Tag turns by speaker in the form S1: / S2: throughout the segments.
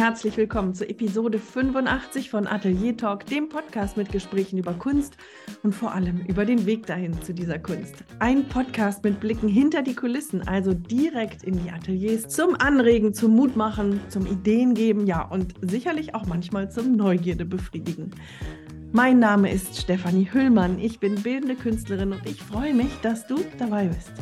S1: herzlich willkommen zur Episode 85 von Atelier Talk, dem Podcast mit Gesprächen über Kunst und vor allem über den Weg dahin zu dieser Kunst. Ein Podcast mit Blicken hinter die Kulissen, also direkt in die Ateliers zum Anregen, zum Mutmachen, zum Ideen geben, ja und sicherlich auch manchmal zum Neugierde befriedigen. Mein Name ist Stefanie Hüllmann, ich bin bildende Künstlerin und ich freue mich, dass du dabei bist.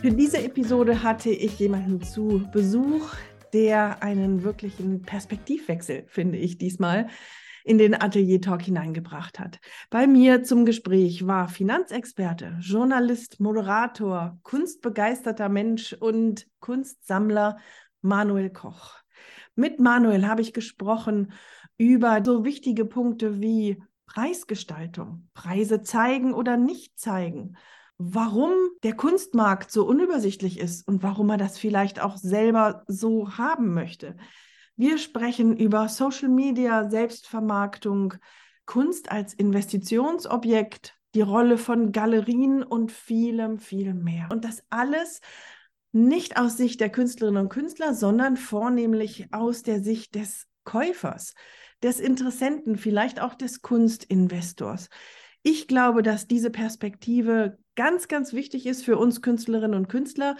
S1: Für diese Episode hatte ich jemanden zu Besuch, der einen wirklichen Perspektivwechsel, finde ich diesmal, in den Atelier Talk hineingebracht hat. Bei mir zum Gespräch war Finanzexperte, Journalist, Moderator, kunstbegeisterter Mensch und Kunstsammler Manuel Koch. Mit Manuel habe ich gesprochen über so wichtige Punkte wie Preisgestaltung, Preise zeigen oder nicht zeigen, warum der Kunstmarkt so unübersichtlich ist und warum er das vielleicht auch selber so haben möchte. Wir sprechen über Social Media, Selbstvermarktung, Kunst als Investitionsobjekt, die Rolle von Galerien und vielem, vielem mehr. Und das alles nicht aus Sicht der Künstlerinnen und Künstler, sondern vornehmlich aus der Sicht des Käufers, des Interessenten, vielleicht auch des Kunstinvestors. Ich glaube, dass diese Perspektive ganz, ganz wichtig ist für uns Künstlerinnen und Künstler,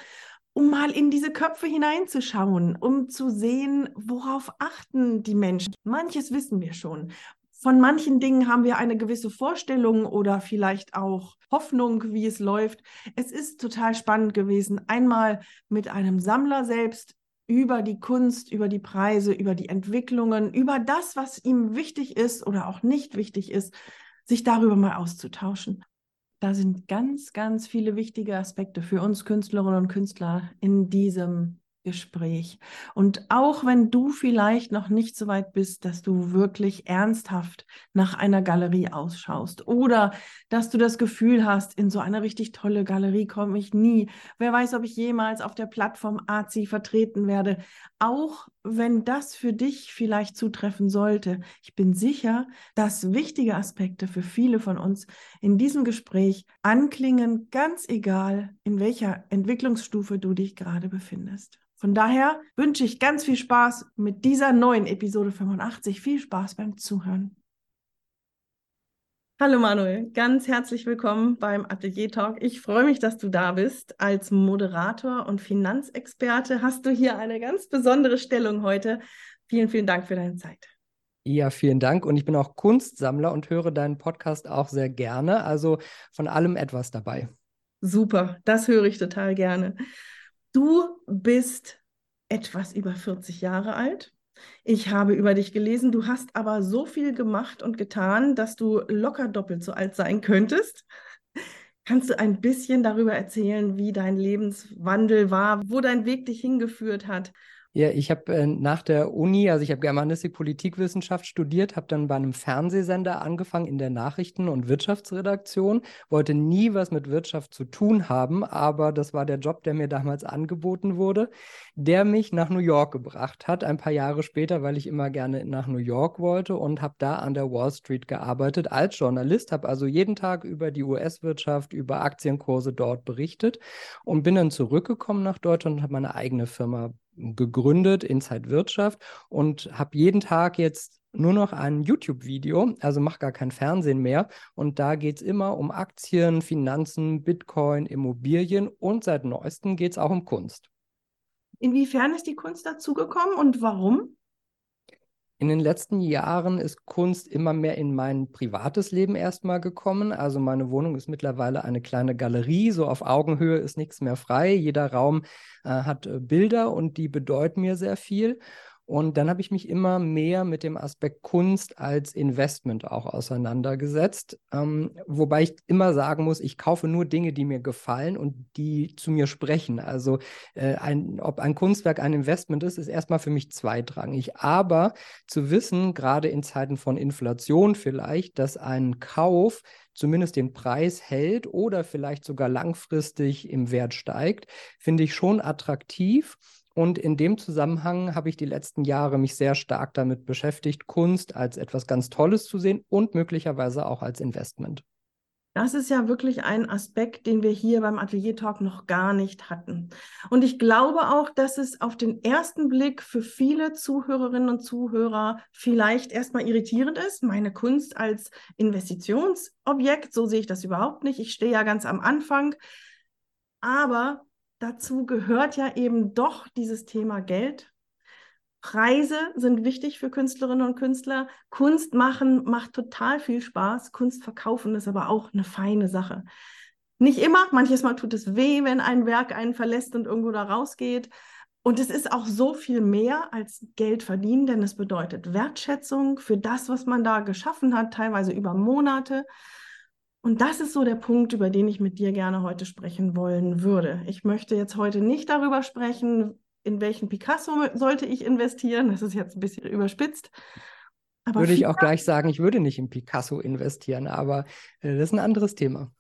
S1: um mal in diese Köpfe hineinzuschauen, um zu sehen, worauf achten die Menschen. Manches wissen wir schon. Von manchen Dingen haben wir eine gewisse Vorstellung oder vielleicht auch Hoffnung, wie es läuft. Es ist total spannend gewesen, einmal mit einem Sammler selbst über die Kunst, über die Preise, über die Entwicklungen, über das, was ihm wichtig ist oder auch nicht wichtig ist, sich darüber mal auszutauschen. Da sind ganz, ganz viele wichtige Aspekte für uns Künstlerinnen und Künstler in diesem Gespräch. Und auch wenn du vielleicht noch nicht so weit bist, dass du wirklich ernsthaft nach einer Galerie ausschaust oder dass du das Gefühl hast, in so eine richtig tolle Galerie komme ich nie. Wer weiß, ob ich jemals auf der Plattform AZI vertreten werde. Auch wenn das für dich vielleicht zutreffen sollte. Ich bin sicher, dass wichtige Aspekte für viele von uns in diesem Gespräch anklingen, ganz egal, in welcher Entwicklungsstufe du dich gerade befindest. Von daher wünsche ich ganz viel Spaß mit dieser neuen Episode 85. Viel Spaß beim Zuhören. Hallo Manuel, ganz herzlich willkommen beim Atelier Talk. Ich freue mich, dass du da bist. Als Moderator und Finanzexperte hast du hier eine ganz besondere Stellung heute. Vielen, vielen Dank für deine Zeit.
S2: Ja, vielen Dank. Und ich bin auch Kunstsammler und höre deinen Podcast auch sehr gerne. Also von allem etwas dabei.
S1: Super, das höre ich total gerne. Du bist etwas über 40 Jahre alt. Ich habe über dich gelesen, du hast aber so viel gemacht und getan, dass du locker doppelt so alt sein könntest. Kannst du ein bisschen darüber erzählen, wie dein Lebenswandel war, wo dein Weg dich hingeführt hat
S2: ja, ich habe äh, nach der Uni, also ich habe Germanistik, Politikwissenschaft studiert, habe dann bei einem Fernsehsender angefangen in der Nachrichten- und Wirtschaftsredaktion, wollte nie was mit Wirtschaft zu tun haben, aber das war der Job, der mir damals angeboten wurde, der mich nach New York gebracht hat, ein paar Jahre später, weil ich immer gerne nach New York wollte und habe da an der Wall Street gearbeitet als Journalist, habe also jeden Tag über die US-Wirtschaft, über Aktienkurse dort berichtet und bin dann zurückgekommen nach Deutschland und habe meine eigene Firma gegründet, Inside Wirtschaft und habe jeden Tag jetzt nur noch ein YouTube-Video, also mache gar kein Fernsehen mehr. Und da geht es immer um Aktien, Finanzen, Bitcoin, Immobilien und seit neuestem geht es auch um Kunst.
S1: Inwiefern ist die Kunst dazugekommen und warum?
S2: In den letzten Jahren ist Kunst immer mehr in mein privates Leben erstmal gekommen. Also meine Wohnung ist mittlerweile eine kleine Galerie, so auf Augenhöhe ist nichts mehr frei. Jeder Raum äh, hat äh, Bilder und die bedeuten mir sehr viel. Und dann habe ich mich immer mehr mit dem Aspekt Kunst als Investment auch auseinandergesetzt. Ähm, wobei ich immer sagen muss, ich kaufe nur Dinge, die mir gefallen und die zu mir sprechen. Also äh, ein, ob ein Kunstwerk ein Investment ist, ist erstmal für mich zweitrangig. Aber zu wissen, gerade in Zeiten von Inflation vielleicht, dass ein Kauf zumindest den Preis hält oder vielleicht sogar langfristig im Wert steigt, finde ich schon attraktiv. Und in dem Zusammenhang habe ich die letzten Jahre mich sehr stark damit beschäftigt, Kunst als etwas ganz Tolles zu sehen und möglicherweise auch als Investment.
S1: Das ist ja wirklich ein Aspekt, den wir hier beim Atelier Talk noch gar nicht hatten. Und ich glaube auch, dass es auf den ersten Blick für viele Zuhörerinnen und Zuhörer vielleicht erstmal irritierend ist. Meine Kunst als Investitionsobjekt, so sehe ich das überhaupt nicht. Ich stehe ja ganz am Anfang. Aber dazu gehört ja eben doch dieses Thema Geld Preise sind wichtig für Künstlerinnen und Künstler. Kunst machen macht total viel Spaß. Kunst verkaufen ist aber auch eine feine Sache. Nicht immer, manches Mal tut es weh, wenn ein Werk einen verlässt und irgendwo da rausgeht. Und es ist auch so viel mehr als Geld verdienen, denn es bedeutet Wertschätzung für das, was man da geschaffen hat, teilweise über Monate. Und das ist so der Punkt, über den ich mit dir gerne heute sprechen wollen würde. Ich möchte jetzt heute nicht darüber sprechen, in welchen Picasso sollte ich investieren? Das ist jetzt ein bisschen überspitzt.
S2: Aber würde ich auch gleich sagen, ich würde nicht in Picasso investieren, aber äh, das ist ein anderes Thema.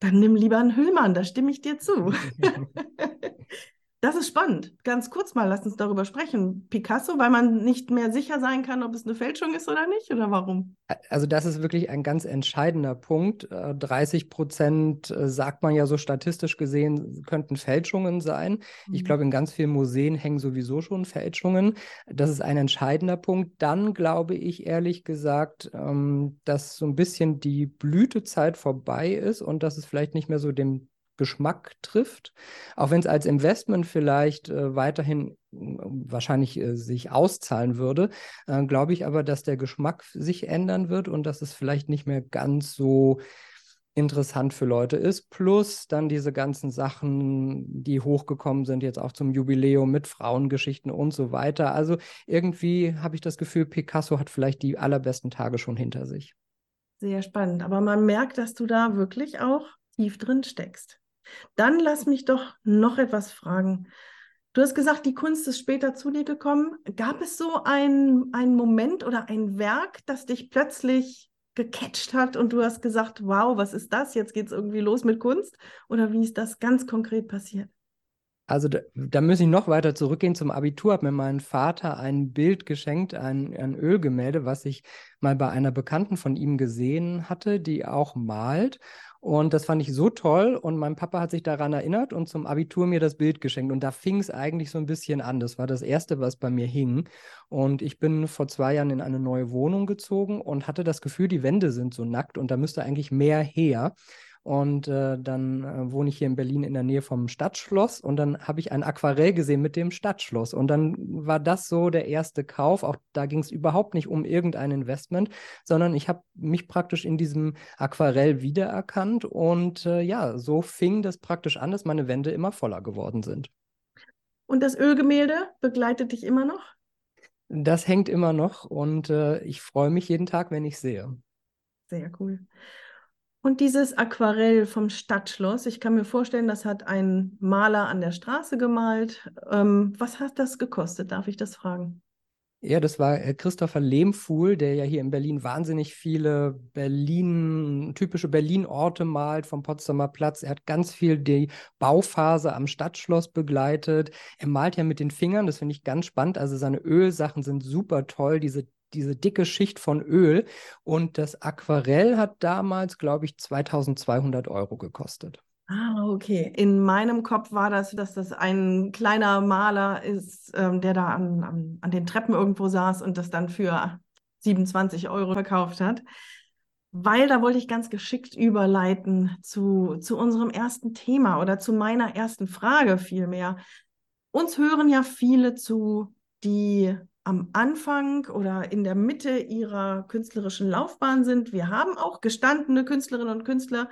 S1: Dann nimm lieber einen Hüllmann, da stimme ich dir zu. Das ist spannend. Ganz kurz mal, lass uns darüber sprechen. Picasso, weil man nicht mehr sicher sein kann, ob es eine Fälschung ist oder nicht, oder warum?
S2: Also das ist wirklich ein ganz entscheidender Punkt. 30 äh, Prozent äh, sagt man ja so statistisch gesehen, könnten Fälschungen sein. Mhm. Ich glaube, in ganz vielen Museen hängen sowieso schon Fälschungen. Das ist ein entscheidender Punkt. Dann glaube ich ehrlich gesagt, ähm, dass so ein bisschen die Blütezeit vorbei ist und dass es vielleicht nicht mehr so dem Geschmack trifft. Auch wenn es als Investment vielleicht äh, weiterhin äh, wahrscheinlich äh, sich auszahlen würde, äh, glaube ich aber, dass der Geschmack sich ändern wird und dass es vielleicht nicht mehr ganz so interessant für Leute ist. Plus dann diese ganzen Sachen, die hochgekommen sind, jetzt auch zum Jubiläum mit Frauengeschichten und so weiter. Also irgendwie habe ich das Gefühl, Picasso hat vielleicht die allerbesten Tage schon hinter sich.
S1: Sehr spannend. Aber man merkt, dass du da wirklich auch tief drin steckst. Dann lass mich doch noch etwas fragen. Du hast gesagt, die Kunst ist später zu dir gekommen. Gab es so einen Moment oder ein Werk, das dich plötzlich gecatcht hat und du hast gesagt, wow, was ist das? Jetzt geht es irgendwie los mit Kunst? Oder wie ist das ganz konkret passiert?
S2: Also da, da muss ich noch weiter zurückgehen zum Abitur. Hat mir mein Vater ein Bild geschenkt, ein, ein Ölgemälde, was ich mal bei einer Bekannten von ihm gesehen hatte, die auch malt. Und das fand ich so toll. Und mein Papa hat sich daran erinnert und zum Abitur mir das Bild geschenkt. Und da fing es eigentlich so ein bisschen an. Das war das Erste, was bei mir hing. Und ich bin vor zwei Jahren in eine neue Wohnung gezogen und hatte das Gefühl, die Wände sind so nackt und da müsste eigentlich mehr her. Und äh, dann äh, wohne ich hier in Berlin in der Nähe vom Stadtschloss und dann habe ich ein Aquarell gesehen mit dem Stadtschloss. Und dann war das so der erste Kauf. Auch da ging es überhaupt nicht um irgendein Investment, sondern ich habe mich praktisch in diesem Aquarell wiedererkannt. Und äh, ja, so fing das praktisch an, dass meine Wände immer voller geworden sind.
S1: Und das Ölgemälde begleitet dich immer noch?
S2: Das hängt immer noch und äh, ich freue mich jeden Tag, wenn ich sehe.
S1: Sehr cool. Und dieses Aquarell vom Stadtschloss, ich kann mir vorstellen, das hat ein Maler an der Straße gemalt. Ähm, was hat das gekostet? Darf ich das fragen?
S2: Ja, das war äh, Christopher Lehmfuhl, der ja hier in Berlin wahnsinnig viele Berlin, typische Berlin-Orte malt, vom Potsdamer Platz. Er hat ganz viel die Bauphase am Stadtschloss begleitet. Er malt ja mit den Fingern, das finde ich ganz spannend. Also seine Ölsachen sind super toll, diese diese dicke Schicht von Öl. Und das Aquarell hat damals, glaube ich, 2200 Euro gekostet.
S1: Ah, okay. In meinem Kopf war das, dass das ein kleiner Maler ist, ähm, der da an, an, an den Treppen irgendwo saß und das dann für 27 Euro verkauft hat. Weil da wollte ich ganz geschickt überleiten zu, zu unserem ersten Thema oder zu meiner ersten Frage vielmehr. Uns hören ja viele zu, die am Anfang oder in der Mitte ihrer künstlerischen Laufbahn sind. Wir haben auch gestandene Künstlerinnen und Künstler,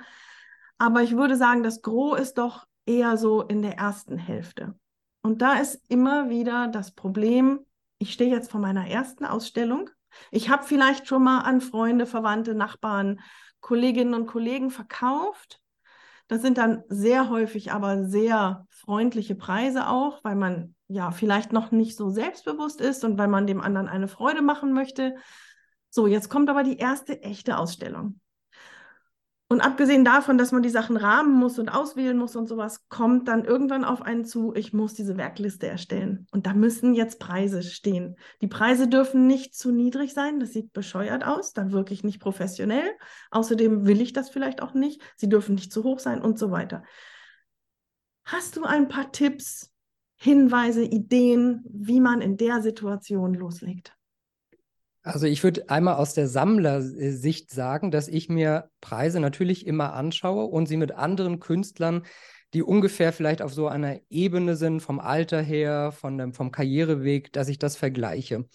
S1: aber ich würde sagen, das Gros ist doch eher so in der ersten Hälfte. Und da ist immer wieder das Problem, ich stehe jetzt vor meiner ersten Ausstellung. Ich habe vielleicht schon mal an Freunde, Verwandte, Nachbarn, Kolleginnen und Kollegen verkauft. Das sind dann sehr häufig aber sehr freundliche Preise auch, weil man ja vielleicht noch nicht so selbstbewusst ist und weil man dem anderen eine Freude machen möchte. So, jetzt kommt aber die erste echte Ausstellung. Und abgesehen davon, dass man die Sachen rahmen muss und auswählen muss und sowas, kommt dann irgendwann auf einen zu, ich muss diese Werkliste erstellen. Und da müssen jetzt Preise stehen. Die Preise dürfen nicht zu niedrig sein, das sieht bescheuert aus, dann wirklich nicht professionell. Außerdem will ich das vielleicht auch nicht. Sie dürfen nicht zu hoch sein und so weiter. Hast du ein paar Tipps, Hinweise, Ideen, wie man in der Situation loslegt?
S2: Also ich würde einmal aus der Sammlersicht sagen, dass ich mir Preise natürlich immer anschaue und sie mit anderen Künstlern, die ungefähr vielleicht auf so einer Ebene sind, vom Alter her, von dem, vom Karriereweg, dass ich das vergleiche.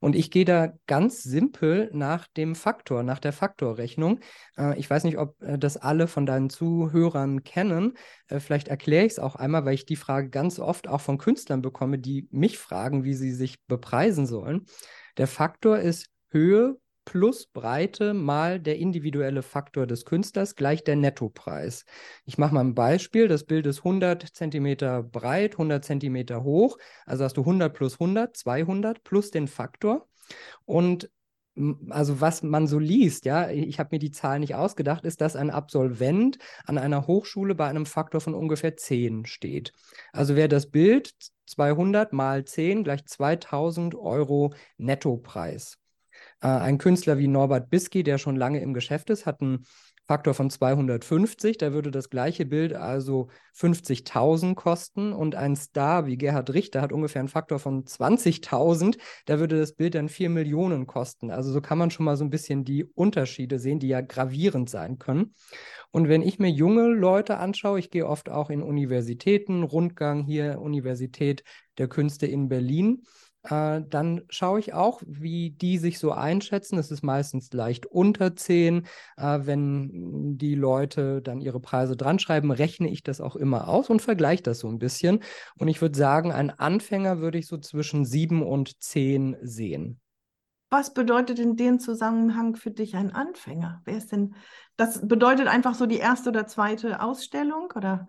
S2: Und ich gehe da ganz simpel nach dem Faktor, nach der Faktorrechnung. Äh, ich weiß nicht, ob äh, das alle von deinen Zuhörern kennen. Äh, vielleicht erkläre ich es auch einmal, weil ich die Frage ganz oft auch von Künstlern bekomme, die mich fragen, wie sie sich bepreisen sollen. Der Faktor ist Höhe plus Breite mal der individuelle Faktor des Künstlers gleich der Nettopreis. Ich mache mal ein Beispiel. Das Bild ist 100 cm breit, 100 cm hoch. Also hast du 100 plus 100, 200 plus den Faktor. Und also was man so liest, ja, ich habe mir die Zahl nicht ausgedacht, ist, dass ein Absolvent an einer Hochschule bei einem Faktor von ungefähr 10 steht. Also wäre das Bild 200 mal 10 gleich 2000 Euro Nettopreis. Äh, ein Künstler wie Norbert Bisky, der schon lange im Geschäft ist, hat einen Faktor von 250, da würde das gleiche Bild also 50.000 kosten und ein Star wie Gerhard Richter hat ungefähr einen Faktor von 20.000, da würde das Bild dann 4 Millionen kosten. Also so kann man schon mal so ein bisschen die Unterschiede sehen, die ja gravierend sein können. Und wenn ich mir junge Leute anschaue, ich gehe oft auch in Universitäten, Rundgang hier Universität der Künste in Berlin, äh, dann schaue ich auch, wie die sich so einschätzen. Es ist meistens leicht unter 10. Äh, wenn die Leute dann ihre Preise dran schreiben, rechne ich das auch immer aus und vergleiche das so ein bisschen. Und ich würde sagen, ein Anfänger würde ich so zwischen 7 und 10 sehen.
S1: Was bedeutet in dem Zusammenhang für dich ein Anfänger? Wer ist denn, das bedeutet einfach so die erste oder zweite Ausstellung, oder?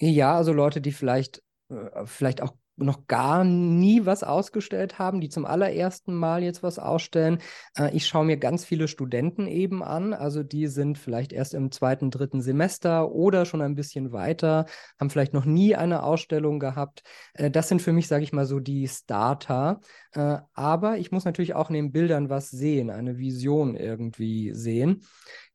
S2: Ja, also Leute, die vielleicht, äh, vielleicht auch noch gar nie was ausgestellt haben, die zum allerersten Mal jetzt was ausstellen. Äh, ich schaue mir ganz viele Studenten eben an, also die sind vielleicht erst im zweiten, dritten Semester oder schon ein bisschen weiter, haben vielleicht noch nie eine Ausstellung gehabt. Äh, das sind für mich, sage ich mal, so die Starter. Äh, aber ich muss natürlich auch in den Bildern was sehen, eine Vision irgendwie sehen.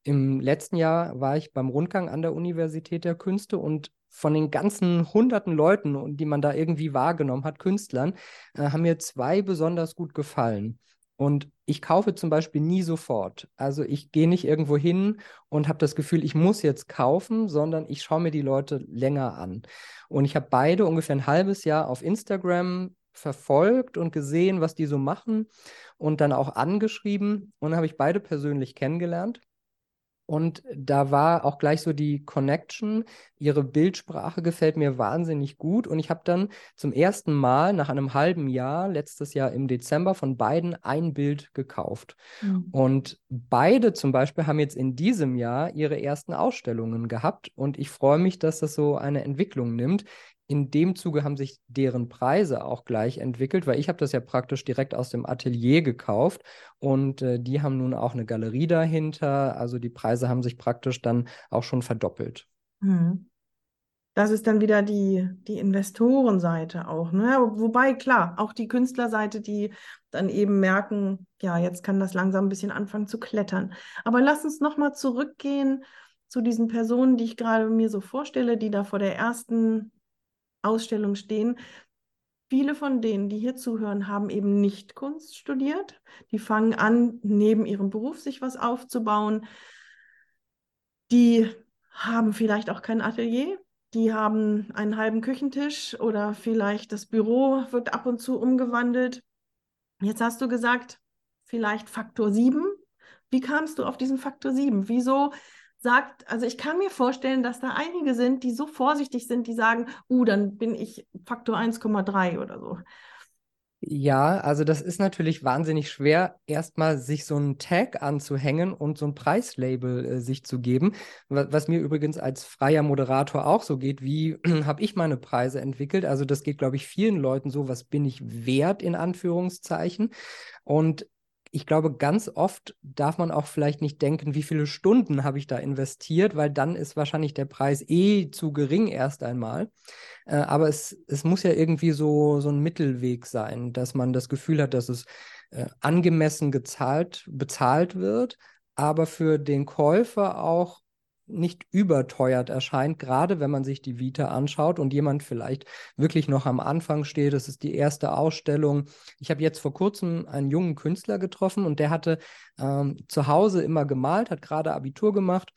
S2: Im letzten Jahr war ich beim Rundgang an der Universität der Künste und von den ganzen hunderten Leuten, die man da irgendwie wahrgenommen hat, Künstlern, äh, haben mir zwei besonders gut gefallen. Und ich kaufe zum Beispiel nie sofort. Also ich gehe nicht irgendwo hin und habe das Gefühl, ich muss jetzt kaufen, sondern ich schaue mir die Leute länger an. Und ich habe beide ungefähr ein halbes Jahr auf Instagram verfolgt und gesehen, was die so machen und dann auch angeschrieben. Und dann habe ich beide persönlich kennengelernt. Und da war auch gleich so die Connection. Ihre Bildsprache gefällt mir wahnsinnig gut. Und ich habe dann zum ersten Mal nach einem halben Jahr, letztes Jahr im Dezember, von beiden ein Bild gekauft. Mhm. Und beide zum Beispiel haben jetzt in diesem Jahr ihre ersten Ausstellungen gehabt. Und ich freue mich, dass das so eine Entwicklung nimmt in dem Zuge haben sich deren Preise auch gleich entwickelt, weil ich habe das ja praktisch direkt aus dem Atelier gekauft und äh, die haben nun auch eine Galerie dahinter. Also die Preise haben sich praktisch dann auch schon verdoppelt.
S1: Hm. Das ist dann wieder die, die Investorenseite auch. Ne? Wobei, klar, auch die Künstlerseite, die dann eben merken, ja, jetzt kann das langsam ein bisschen anfangen zu klettern. Aber lass uns nochmal zurückgehen zu diesen Personen, die ich gerade mir so vorstelle, die da vor der ersten Ausstellung stehen. Viele von denen, die hier zuhören, haben eben nicht Kunst studiert. Die fangen an, neben ihrem Beruf sich was aufzubauen. Die haben vielleicht auch kein Atelier. Die haben einen halben Küchentisch oder vielleicht das Büro wird ab und zu umgewandelt. Jetzt hast du gesagt, vielleicht Faktor 7. Wie kamst du auf diesen Faktor 7? Wieso sagt, also ich kann mir vorstellen, dass da einige sind, die so vorsichtig sind, die sagen, uh, dann bin ich Faktor 1,3 oder so.
S2: Ja, also das ist natürlich wahnsinnig schwer, erstmal sich so einen Tag anzuhängen und so ein Preislabel äh, sich zu geben. Was, mir übrigens als freier Moderator auch so geht, wie habe ich meine Preise entwickelt? Also das geht, glaube ich, vielen Leuten so, was bin ich wert in Anführungszeichen? Und ich glaube, ganz oft darf man auch vielleicht nicht denken, wie viele Stunden habe ich da investiert, weil dann ist wahrscheinlich der Preis eh zu gering erst einmal. Äh, aber es, es muss ja irgendwie so, so ein Mittelweg sein, dass man das Gefühl hat, dass es äh, angemessen gezahlt, bezahlt wird, aber für den Käufer auch nicht überteuert erscheint, gerade wenn man sich die Vita anschaut und jemand vielleicht wirklich noch am Anfang steht. Das ist die erste Ausstellung. Ich habe jetzt vor kurzem einen jungen Künstler getroffen und der hatte ähm, zu Hause immer gemalt, hat gerade Abitur gemacht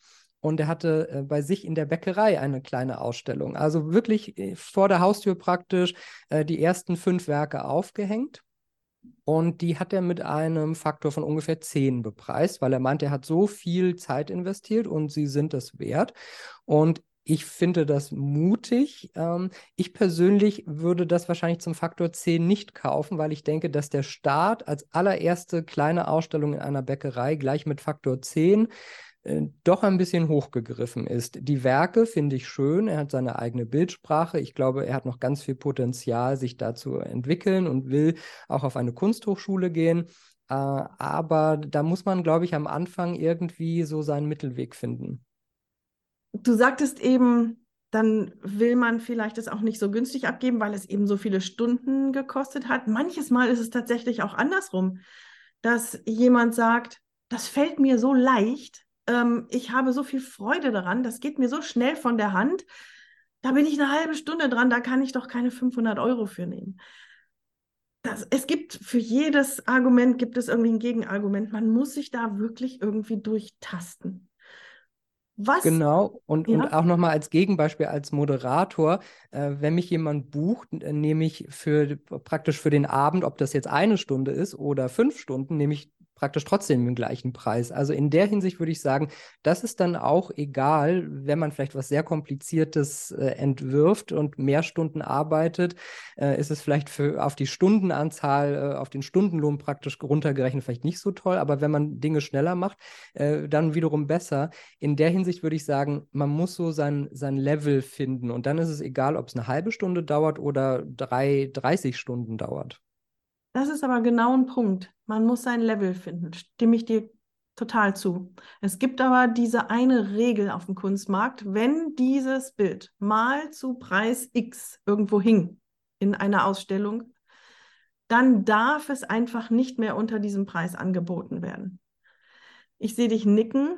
S2: und er hatte äh, bei sich in der Bäckerei eine kleine Ausstellung. Also wirklich äh, vor der Haustür praktisch äh, die ersten fünf Werke aufgehängt. Und die hat er mit einem Faktor von ungefähr 10 bepreist, weil er meint, er hat so viel Zeit investiert und sie sind es wert. Und ich finde das mutig. Ähm, ich persönlich würde das wahrscheinlich zum Faktor 10 nicht kaufen, weil ich denke, dass der Start als allererste kleine Ausstellung in einer Bäckerei gleich mit Faktor 10 äh, doch ein bisschen hochgegriffen ist. Die Werke finde ich schön. Er hat seine eigene Bildsprache. Ich glaube, er hat noch ganz viel Potenzial, sich da zu entwickeln und will auch auf eine Kunsthochschule gehen. Äh, aber da muss man, glaube ich, am Anfang irgendwie so seinen Mittelweg finden.
S1: Du sagtest eben, dann will man vielleicht es auch nicht so günstig abgeben, weil es eben so viele Stunden gekostet hat. Manches Mal ist es tatsächlich auch andersrum, dass jemand sagt, das fällt mir so leicht, ähm, ich habe so viel Freude daran, das geht mir so schnell von der Hand. Da bin ich eine halbe Stunde dran, da kann ich doch keine 500 Euro für nehmen. Das, es gibt für jedes Argument gibt es irgendwie ein Gegenargument. Man muss sich da wirklich irgendwie durchtasten.
S2: Was? Genau, und, ja? und auch nochmal als Gegenbeispiel, als Moderator, äh, wenn mich jemand bucht, äh, nehme ich für praktisch für den Abend, ob das jetzt eine Stunde ist oder fünf Stunden, nehme ich praktisch trotzdem den gleichen Preis. Also in der Hinsicht würde ich sagen, das ist dann auch egal, wenn man vielleicht was sehr Kompliziertes äh, entwirft und mehr Stunden arbeitet, äh, ist es vielleicht für auf die Stundenanzahl, äh, auf den Stundenlohn praktisch runtergerechnet vielleicht nicht so toll, aber wenn man Dinge schneller macht, äh, dann wiederum besser. In der Hinsicht würde ich sagen, man muss so sein, sein Level finden und dann ist es egal, ob es eine halbe Stunde dauert oder drei, 30 Stunden dauert.
S1: Das ist aber genau ein Punkt. Man muss sein Level finden. Stimme ich dir total zu. Es gibt aber diese eine Regel auf dem Kunstmarkt, wenn dieses Bild mal zu Preis X irgendwo hing in einer Ausstellung, dann darf es einfach nicht mehr unter diesem Preis angeboten werden. Ich sehe dich nicken.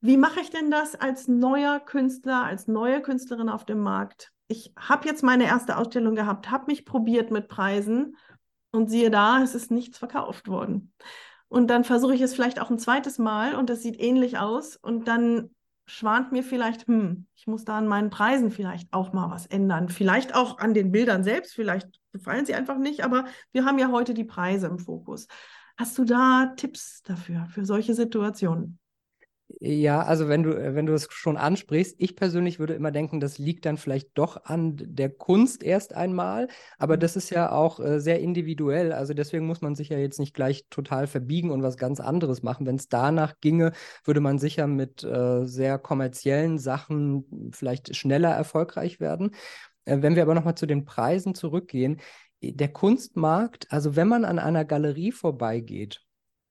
S1: Wie mache ich denn das als neuer Künstler, als neue Künstlerin auf dem Markt? Ich habe jetzt meine erste Ausstellung gehabt, habe mich probiert mit Preisen und siehe da, es ist nichts verkauft worden. Und dann versuche ich es vielleicht auch ein zweites Mal und das sieht ähnlich aus. Und dann schwant mir vielleicht, hm, ich muss da an meinen Preisen vielleicht auch mal was ändern. Vielleicht auch an den Bildern selbst, vielleicht gefallen sie einfach nicht, aber wir haben ja heute die Preise im Fokus. Hast du da Tipps dafür, für solche Situationen?
S2: Ja, also wenn du, äh, wenn du es schon ansprichst, ich persönlich würde immer denken, das liegt dann vielleicht doch an der Kunst erst einmal, aber mhm. das ist ja auch äh, sehr individuell. Also deswegen muss man sich ja jetzt nicht gleich total verbiegen und was ganz anderes machen. Wenn es danach ginge, würde man sicher mit äh, sehr kommerziellen Sachen vielleicht schneller erfolgreich werden. Äh, wenn wir aber nochmal zu den Preisen zurückgehen, der Kunstmarkt, also wenn man an einer Galerie vorbeigeht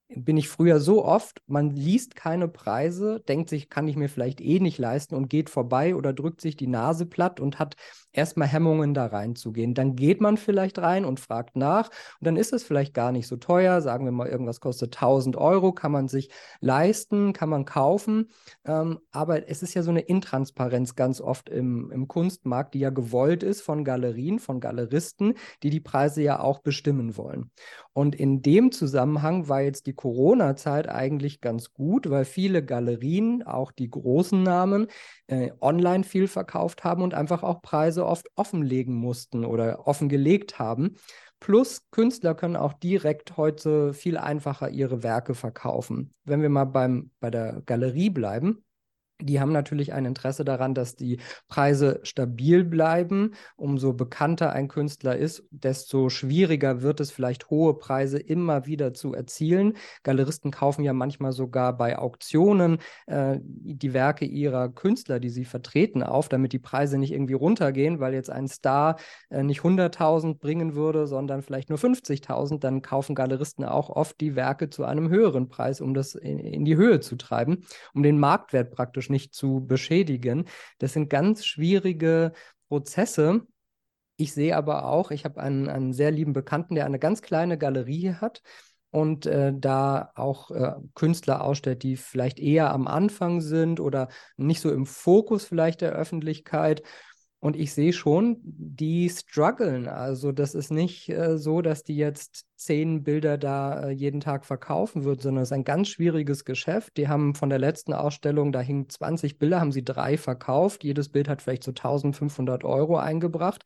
S2: bin ich früher so oft, man liest keine Preise, denkt sich, kann ich mir vielleicht eh nicht leisten und geht vorbei oder drückt sich die Nase platt und hat erstmal Hemmungen da reinzugehen. Dann geht man vielleicht rein und fragt nach und dann ist es vielleicht gar nicht so teuer. Sagen wir mal, irgendwas kostet 1000 Euro, kann man sich leisten, kann man kaufen. Ähm, aber es ist ja so eine Intransparenz ganz oft im, im Kunstmarkt, die ja gewollt ist von Galerien, von Galeristen, die die Preise ja auch bestimmen wollen. Und in dem Zusammenhang war jetzt die Corona-Zeit eigentlich ganz gut, weil viele Galerien, auch die großen Namen, äh, online viel verkauft haben und einfach auch Preise oft offenlegen mussten oder offengelegt haben. Plus Künstler können auch direkt heute viel einfacher ihre Werke verkaufen. Wenn wir mal beim, bei der Galerie bleiben, Die haben natürlich ein Interesse daran, dass die Preise stabil bleiben. Umso bekannter ein Künstler ist, desto schwieriger wird es vielleicht, hohe Preise immer wieder zu erzielen. Galeristen kaufen ja manchmal sogar bei Auktionen äh, die Werke ihrer Künstler, die sie vertreten, auf, damit die Preise nicht irgendwie runtergehen, weil jetzt ein Star äh, nicht 100.000 bringen würde, sondern vielleicht nur 50.000. Dann kaufen Galeristen auch oft die Werke zu einem höheren Preis, um das in, in die Höhe zu treiben, um den Marktwert praktisch praktisch nicht zu beschädigen. Das sind ganz schwierige Prozesse. Ich sehe aber auch, ich habe einen, einen sehr lieben Bekannten, der eine ganz kleine Galerie hat und äh, da auch äh, Künstler ausstellt, die vielleicht eher am Anfang sind oder nicht so im Fokus vielleicht der Öffentlichkeit. Und ich sehe schon, die strugglen. Also das ist nicht äh, so, dass die jetzt zehn Bilder da äh, jeden Tag verkaufen wird, sondern es ist ein ganz schwieriges Geschäft. Die haben von der letzten Ausstellung, da hingen 20 Bilder, haben sie drei verkauft. Jedes Bild hat vielleicht so 1500 Euro eingebracht.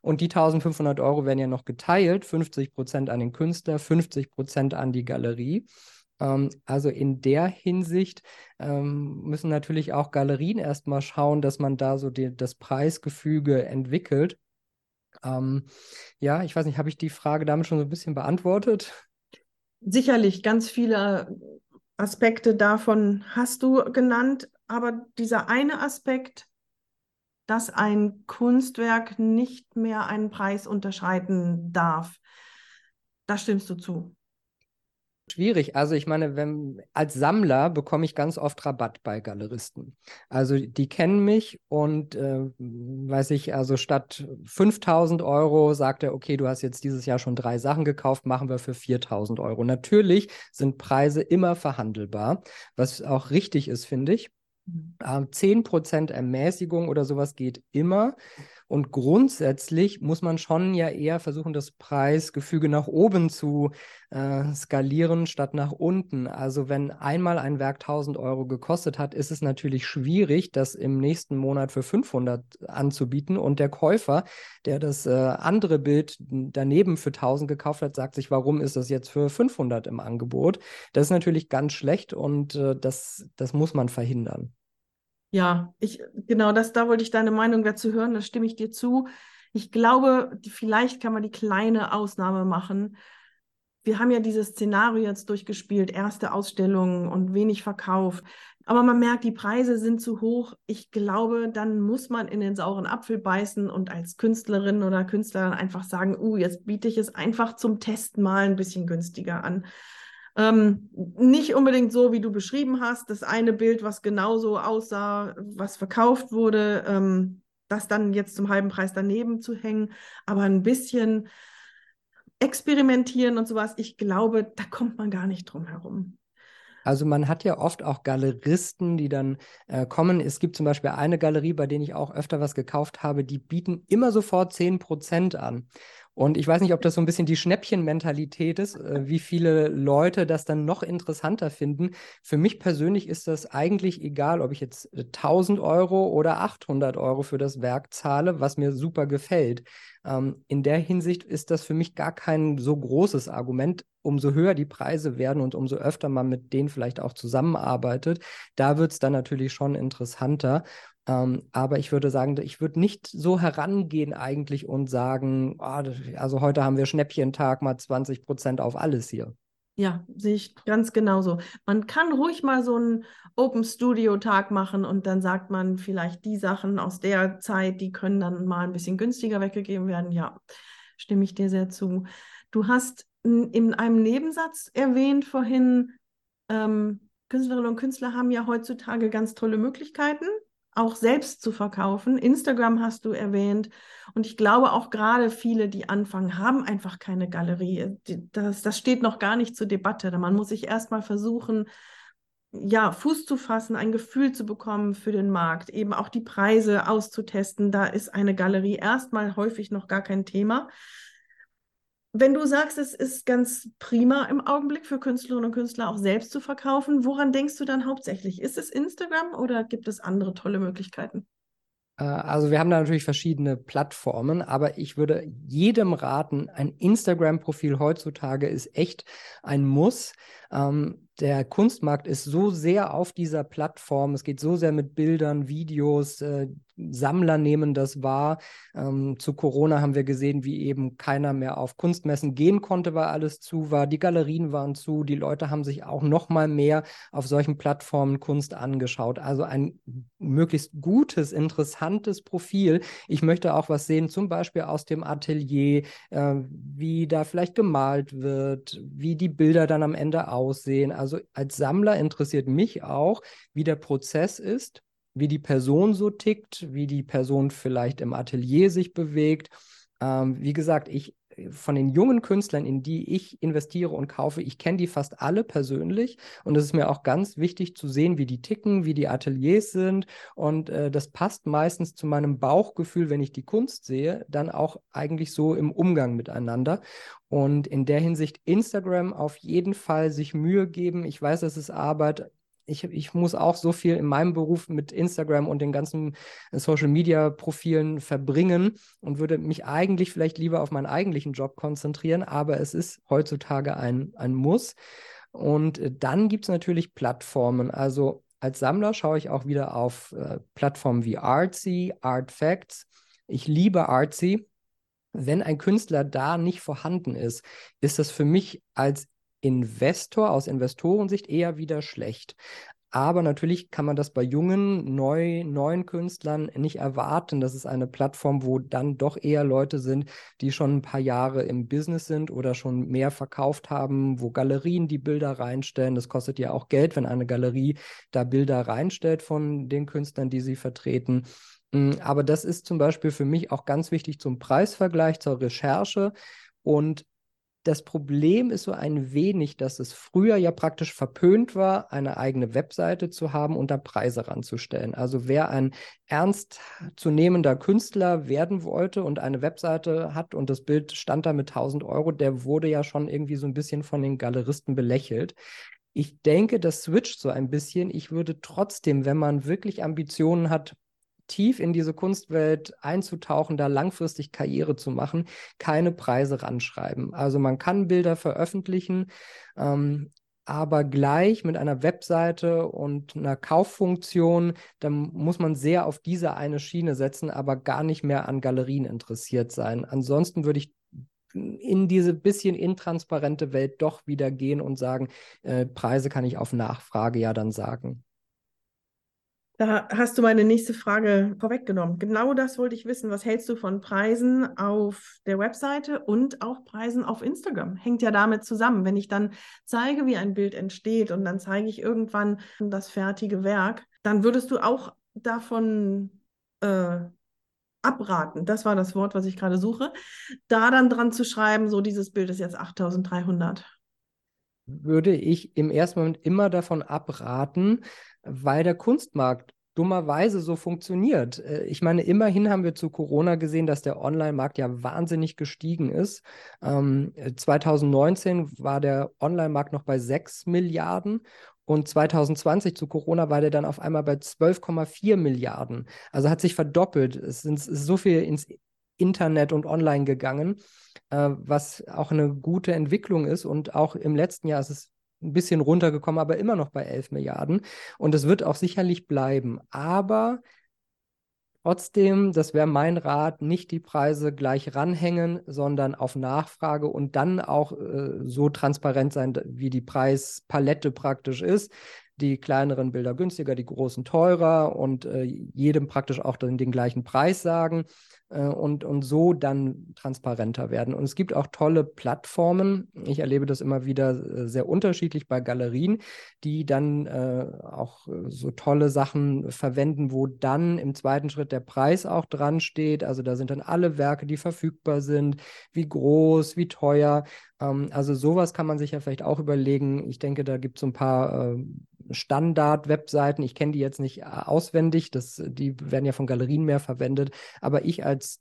S2: Und die 1500 Euro werden ja noch geteilt, 50 Prozent an den Künstler, 50 Prozent an die Galerie. Ähm, also in der Hinsicht ähm, müssen natürlich auch Galerien erstmal schauen, dass man da so die, das Preisgefüge entwickelt. Ähm, ja, ich weiß nicht, habe ich die Frage damit schon so ein bisschen beantwortet?
S1: Sicherlich, ganz viele Aspekte davon hast du genannt, aber dieser eine Aspekt, dass ein Kunstwerk nicht mehr einen Preis unterscheiden darf, da stimmst du zu.
S2: Schwierig. Also ich meine, wenn als Sammler bekomme ich ganz oft Rabatt bei Galeristen. Also die kennen mich und äh, weiß ich, also statt 5000 Euro sagt er, okay, du hast jetzt dieses Jahr schon drei Sachen gekauft, machen wir für 4000 Euro. Natürlich sind Preise immer verhandelbar, was auch richtig ist, finde ich. Mhm. Äh, 10% Ermäßigung oder sowas geht immer. Und grundsätzlich muss man schon ja eher versuchen, das Preisgefüge nach oben zu äh, skalieren statt nach unten. Also wenn einmal ein Werk 1000 Euro gekostet hat, ist es natürlich schwierig, das im nächsten Monat für 500 anzubieten. Und der Käufer, der das äh, andere Bild daneben für 1000 gekauft hat, sagt sich, warum ist das jetzt für 500 im Angebot? Das ist natürlich ganz schlecht und äh, das, das muss man verhindern.
S1: Ja, ich, genau das, da wollte ich deine Meinung dazu hören, da stimme ich dir zu. Ich glaube, vielleicht kann man die kleine Ausnahme machen. Wir haben ja dieses Szenario jetzt durchgespielt, erste Ausstellung und wenig Verkauf. Aber man merkt, die Preise sind zu hoch. Ich glaube, dann muss man in den sauren Apfel beißen und als Künstlerin oder Künstler einfach sagen, uh, jetzt biete ich es einfach zum Testen mal ein bisschen günstiger an. Ähm, nicht unbedingt so, wie du beschrieben hast, das eine Bild, was genauso aussah, was verkauft wurde, ähm, das dann jetzt zum halben Preis daneben zu hängen, aber ein bisschen experimentieren und sowas, ich glaube, da kommt man gar nicht drum herum.
S2: Also man hat ja oft auch Galeristen, die dann äh, kommen. Es gibt zum Beispiel eine Galerie, bei denen ich auch öfter was gekauft habe, die bieten immer sofort 10% an. Und ich weiß nicht, ob das so ein bisschen die Schnäppchenmentalität ist, äh, wie viele Leute das dann noch interessanter finden. Für mich persönlich ist das eigentlich egal, ob ich jetzt 1000 Euro oder 800 Euro für das Werk zahle, was mir super gefällt. Ähm, in der Hinsicht ist das für mich gar kein so großes Argument. Umso höher die Preise werden und umso öfter man mit denen vielleicht auch zusammenarbeitet, da wird es dann natürlich schon interessanter. Ähm, aber ich würde sagen, ich würde nicht so herangehen eigentlich und sagen, oh, also heute haben wir Schnäppchentag, mal 20 Prozent auf alles hier.
S1: Ja, sehe ich ganz genauso. Man kann ruhig mal so einen Open Studio Tag machen und dann sagt man vielleicht die Sachen aus der Zeit, die können dann mal ein bisschen günstiger weggegeben werden. Ja, stimme ich dir sehr zu. Du hast in einem Nebensatz erwähnt vorhin, ähm, Künstlerinnen und Künstler haben ja heutzutage ganz tolle Möglichkeiten auch selbst zu verkaufen. Instagram hast du erwähnt. Und ich glaube auch gerade viele, die anfangen, haben einfach keine Galerie. Das, das steht noch gar nicht zur Debatte. Man muss sich erstmal versuchen, ja, Fuß zu fassen, ein Gefühl zu bekommen für den Markt, eben auch die Preise auszutesten. Da ist eine Galerie erstmal häufig noch gar kein Thema. Wenn du sagst, es ist ganz prima im Augenblick für Künstlerinnen und Künstler auch selbst zu verkaufen, woran denkst du dann hauptsächlich? Ist es Instagram oder gibt es andere tolle Möglichkeiten?
S2: Äh, also wir haben da natürlich verschiedene Plattformen, aber ich würde jedem raten, ein Instagram-Profil heutzutage ist echt ein Muss. Ähm, der Kunstmarkt ist so sehr auf dieser Plattform, es geht so sehr mit Bildern, Videos, äh, Sammler nehmen das wahr. Ähm, zu Corona haben wir gesehen, wie eben keiner mehr auf Kunstmessen gehen konnte, weil alles zu war. Die Galerien waren zu. Die Leute haben sich auch noch mal mehr auf solchen Plattformen Kunst angeschaut. Also ein möglichst gutes, interessantes Profil. Ich möchte auch was sehen, zum Beispiel aus dem Atelier, äh, wie da vielleicht gemalt wird, wie die Bilder dann am Ende aussehen. Also als Sammler interessiert mich auch, wie der Prozess ist wie die Person so tickt, wie die Person vielleicht im Atelier sich bewegt. Ähm, wie gesagt, ich von den jungen Künstlern, in die ich investiere und kaufe, ich kenne die fast alle persönlich und es ist mir auch ganz wichtig zu sehen, wie die ticken, wie die Ateliers sind und äh, das passt meistens zu meinem Bauchgefühl, wenn ich die Kunst sehe, dann auch eigentlich so im Umgang miteinander und in der Hinsicht Instagram auf jeden Fall sich Mühe geben. Ich weiß, es ist Arbeit, ich, ich muss auch so viel in meinem Beruf mit Instagram und den ganzen äh, Social Media Profilen verbringen und würde mich eigentlich vielleicht lieber auf meinen eigentlichen Job konzentrieren, aber es ist heutzutage ein, ein Muss. Und äh, dann gibt es natürlich Plattformen. Also als Sammler schaue ich auch wieder auf äh, Plattformen wie Artsy, Artfacts. Ich liebe Artsy. Wenn ein Künstler da nicht vorhanden ist, ist das für mich als Investor aus Investorensicht eher wieder schlecht. Aber natürlich kann man das bei jungen, neu, neuen Künstlern nicht erwarten. Das ist eine Plattform, wo dann doch eher Leute sind, die schon ein paar Jahre im Business sind oder schon mehr verkauft haben, wo Galerien die Bilder reinstellen. Das kostet ja auch Geld, wenn eine Galerie da Bilder reinstellt von den Künstlern, die sie vertreten. Hm, aber das ist zum Beispiel für mich auch ganz wichtig zum Preisvergleich, zur Recherche. Und das Problem ist so ein wenig, dass es früher ja praktisch verpönt war, eine eigene Webseite zu haben und da Preise ranzustellen. Also wer ein ernstzunehmender Künstler werden wollte und eine Webseite hat und das Bild stand da mit 1000 Euro, der wurde ja schon irgendwie so ein bisschen von den Galeristen belächelt. Ich denke, das switcht so ein bisschen. Ich würde trotzdem, wenn man wirklich Ambitionen hat, tief in diese Kunstwelt einzutauchen, da langfristig Karriere zu machen, keine Preise ranschreiben. Also man kann Bilder veröffentlichen, ähm, aber gleich mit einer Webseite und einer Kauffunktion, dann muss man sehr auf diese eine Schiene setzen, aber gar nicht mehr an Galerien interessiert sein. Ansonsten würde ich in diese bisschen intransparente Welt doch wieder gehen und sagen, äh, Preise kann ich auf Nachfrage ja dann sagen.
S1: Da hast du meine nächste Frage vorweggenommen. Genau das wollte ich wissen. Was hältst du von Preisen auf der Webseite und auch Preisen auf Instagram? Hängt ja damit zusammen. Wenn ich dann zeige, wie ein Bild entsteht und dann zeige ich irgendwann das fertige Werk, dann würdest du auch davon äh, abraten. Das war das Wort, was ich gerade suche. Da dann dran zu schreiben, so dieses Bild ist jetzt 8300
S2: würde ich im ersten Moment immer davon abraten, weil der Kunstmarkt dummerweise so funktioniert. Äh, ich meine, immerhin haben wir zu Corona gesehen, dass der Online-Markt ja wahnsinnig gestiegen ist. 2019 ähm, war der Online-Markt noch bei 6 Milliarden und 2020 zu Corona war der dann auf einmal bei 12,4 Milliarden. Also hat sich verdoppelt. Es sind so viel ins Internet und online gegangen, äh, was auch eine gute Entwicklung ist. Und auch im letzten Jahr ist es ein bisschen runtergekommen, aber immer noch bei 11 Milliarden. Und es wird auch sicherlich bleiben. Aber trotzdem, das wäre mein Rat, nicht die Preise gleich ranhängen, sondern auf Nachfrage und dann auch äh, so transparent sein, wie die Preispalette praktisch ist die kleineren Bilder günstiger, die großen teurer und äh, jedem praktisch auch dann den gleichen Preis sagen und, und so dann transparenter werden. Und es gibt auch tolle Plattformen. Ich erlebe das immer wieder äh, sehr unterschiedlich bei Galerien, die dann äh, auch äh, so tolle Sachen verwenden, wo dann im zweiten Schritt der Preis auch dran steht. Also da sind dann alle Werke, die verfügbar sind, wie groß, wie teuer. Ähm, also sowas kann man sich ja vielleicht auch überlegen. Ich denke, da gibt es so ein paar äh, Standard-Webseiten. Ich kenne die jetzt nicht äh, auswendig, das, die werden ja von Galerien mehr verwendet. Aber ich als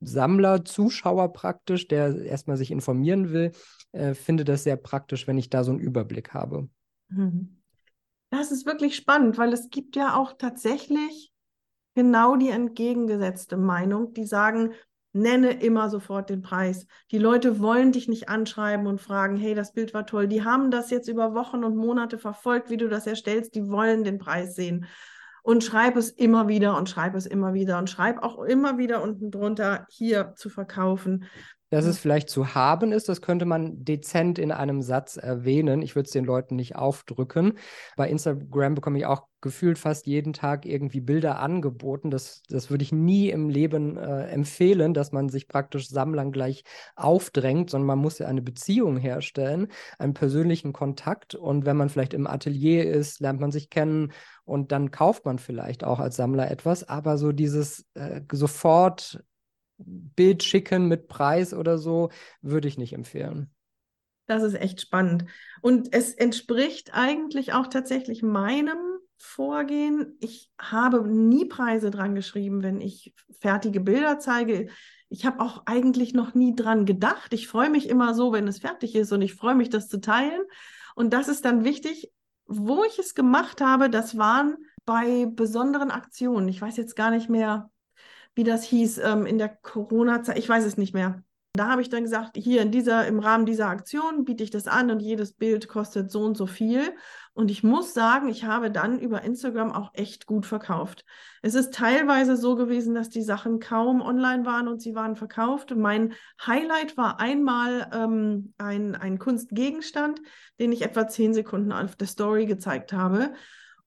S2: Sammler, Zuschauer praktisch, der erstmal sich informieren will, äh, finde das sehr praktisch, wenn ich da so einen Überblick habe. Mhm.
S1: Das ist wirklich spannend, weil es gibt ja auch tatsächlich genau die entgegengesetzte Meinung, die sagen, nenne immer sofort den Preis. Die Leute wollen dich nicht anschreiben und fragen, hey, das Bild war toll. Die haben das jetzt über Wochen und Monate verfolgt, wie du das erstellst. Die wollen den Preis sehen. Und schreib es immer wieder und schreib es immer wieder und schreib auch immer wieder unten drunter, hier zu verkaufen.
S2: Dass es vielleicht zu haben ist, das könnte man dezent in einem Satz erwähnen. Ich würde es den Leuten nicht aufdrücken. Bei Instagram bekomme ich auch gefühlt fast jeden Tag irgendwie Bilder angeboten. Das, das würde ich nie im Leben äh, empfehlen, dass man sich praktisch Sammlern gleich aufdrängt, sondern man muss ja eine Beziehung herstellen, einen persönlichen Kontakt. Und wenn man vielleicht im Atelier ist, lernt man sich kennen und dann kauft man vielleicht auch als Sammler etwas. Aber so dieses äh, sofort Bild schicken mit Preis oder so, würde ich nicht empfehlen.
S1: Das ist echt spannend. Und es entspricht eigentlich auch tatsächlich meinem Vorgehen. Ich habe nie Preise dran geschrieben, wenn ich fertige Bilder zeige. Ich habe auch eigentlich noch nie dran gedacht. Ich freue mich immer so, wenn es fertig ist und ich freue mich, das zu teilen. Und das ist dann wichtig. Wo ich es gemacht habe, das waren bei besonderen Aktionen. Ich weiß jetzt gar nicht mehr, wie das hieß, ähm, in der Corona-Zeit, ich weiß es nicht mehr. Da habe ich dann gesagt, hier in dieser, im Rahmen dieser Aktion biete ich das an und jedes Bild kostet so und so viel. Und ich muss sagen, ich habe dann über Instagram auch echt gut verkauft. Es ist teilweise so gewesen, dass die Sachen kaum online waren und sie waren verkauft. Mein Highlight war einmal ähm, ein, ein Kunstgegenstand, den ich etwa zehn Sekunden auf der Story gezeigt habe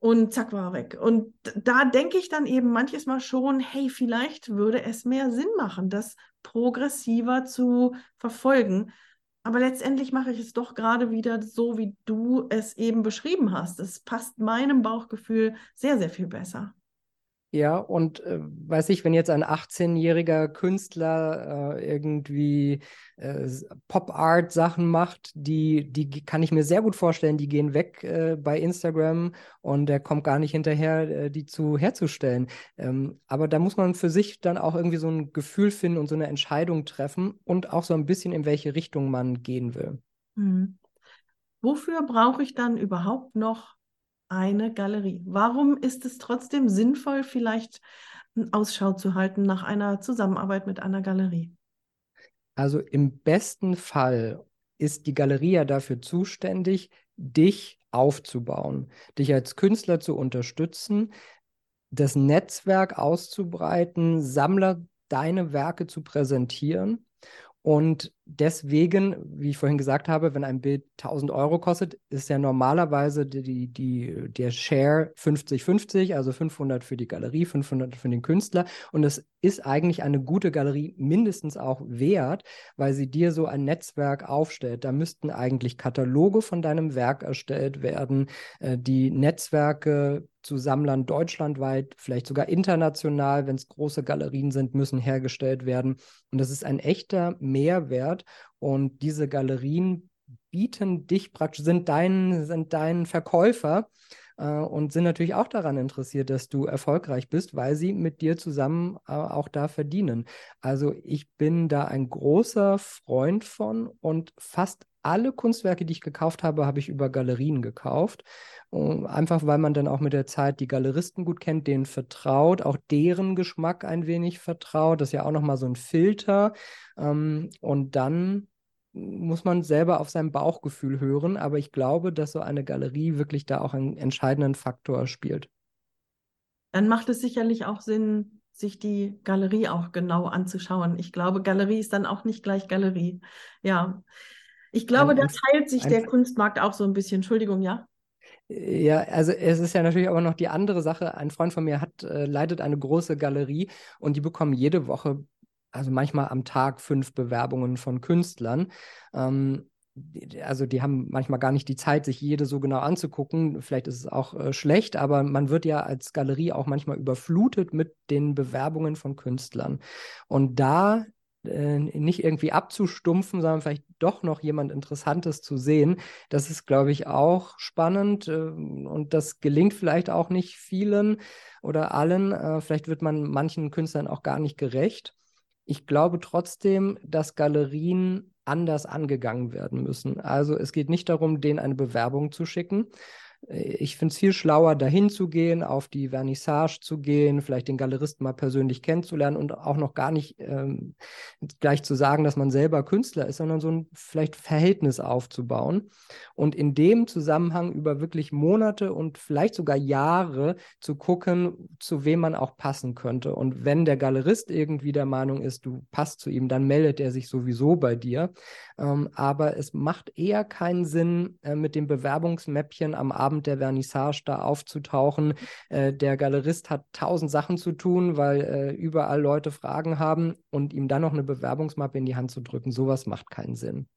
S1: und zack war er weg. Und da denke ich dann eben manches Mal schon, hey, vielleicht würde es mehr Sinn machen, das progressiver zu verfolgen. Aber letztendlich mache ich es doch gerade wieder so, wie du es eben beschrieben hast. Es passt meinem Bauchgefühl sehr, sehr viel besser.
S2: Ja, und äh, weiß ich, wenn jetzt ein 18-jähriger Künstler äh, irgendwie äh, Pop-Art-Sachen macht, die, die kann ich mir sehr gut vorstellen, die gehen weg äh, bei Instagram und der kommt gar nicht hinterher, äh, die zu herzustellen. Ähm, aber da muss man für sich dann auch irgendwie so ein Gefühl finden und so eine Entscheidung treffen und auch so ein bisschen, in welche Richtung man gehen will.
S1: Mhm. Wofür brauche ich dann überhaupt noch eine Galerie. Warum ist es trotzdem sinnvoll, vielleicht Ausschau zu halten nach einer Zusammenarbeit mit einer Galerie?
S2: Also im besten Fall ist die Galerie ja dafür zuständig, dich aufzubauen, dich als Künstler zu unterstützen, das Netzwerk auszubreiten, Sammler deine Werke zu präsentieren und deswegen, wie ich vorhin gesagt habe, wenn ein Bild 1000 Euro kostet, ist ja normalerweise die, die, der Share 50-50, also 500 für die Galerie, 500 für den Künstler. Und es ist eigentlich eine gute Galerie mindestens auch wert, weil sie dir so ein Netzwerk aufstellt. Da müssten eigentlich Kataloge von deinem Werk erstellt werden, äh, die Netzwerke zu Sammlern deutschlandweit, vielleicht sogar international, wenn es große Galerien sind, müssen hergestellt werden. Und das ist ein echter Mehrwert. Und diese Galerien bieten dich praktisch, sind dein, sind dein Verkäufer und sind natürlich auch daran interessiert, dass du erfolgreich bist, weil sie mit dir zusammen äh, auch da verdienen. Also ich bin da ein großer Freund von und fast alle Kunstwerke, die ich gekauft habe, habe ich über Galerien gekauft. Einfach weil man dann auch mit der Zeit die Galeristen gut kennt, denen vertraut, auch deren Geschmack ein wenig vertraut. Das ist ja auch nochmal so ein Filter. Ähm, und dann muss man selber auf sein Bauchgefühl hören. Aber ich glaube, dass so eine Galerie wirklich da auch einen entscheidenden Faktor spielt.
S1: Dann macht es sicherlich auch Sinn, sich die Galerie auch genau anzuschauen. Ich glaube, Galerie ist dann auch nicht gleich Galerie. Ja. Ich glaube, ein, da teilt sich der Kunstmarkt auch so ein bisschen. Entschuldigung, ja?
S2: Ja, also es ist ja natürlich aber noch die andere Sache. Ein Freund von mir hat, äh, leitet eine große Galerie und die bekommen jede Woche, also manchmal am Tag, fünf Bewerbungen von Künstlern. Ähm, also die haben manchmal gar nicht die Zeit, sich jede so genau anzugucken. Vielleicht ist es auch äh, schlecht, aber man wird ja als Galerie auch manchmal überflutet mit den Bewerbungen von Künstlern. Und da äh, nicht irgendwie abzustumpfen, sondern vielleicht doch noch jemand Interessantes zu sehen. Das ist, glaube ich, auch spannend äh, und das gelingt vielleicht auch nicht vielen oder allen. Äh, vielleicht wird man manchen Künstlern auch gar nicht gerecht. Ich glaube trotzdem, dass Galerien anders angegangen werden müssen. Also es geht nicht darum, denen eine Bewerbung zu schicken, ich finde es viel schlauer, dahin zu gehen, auf die Vernissage zu gehen, vielleicht den Galeristen mal persönlich kennenzulernen und auch noch gar nicht ähm, gleich zu sagen, dass man selber Künstler ist, sondern so ein vielleicht Verhältnis aufzubauen und in dem Zusammenhang über wirklich Monate und vielleicht sogar Jahre zu gucken, zu wem man auch passen könnte. Und wenn der Galerist irgendwie der Meinung ist, du passt zu ihm, dann meldet er sich sowieso bei dir. Ähm, aber es macht eher keinen Sinn, äh, mit dem Bewerbungsmäppchen am Abend der Vernissage da aufzutauchen. Äh, der Galerist hat tausend Sachen zu tun, weil äh, überall Leute Fragen haben und ihm dann noch eine Bewerbungsmappe in die Hand zu drücken, sowas macht keinen Sinn.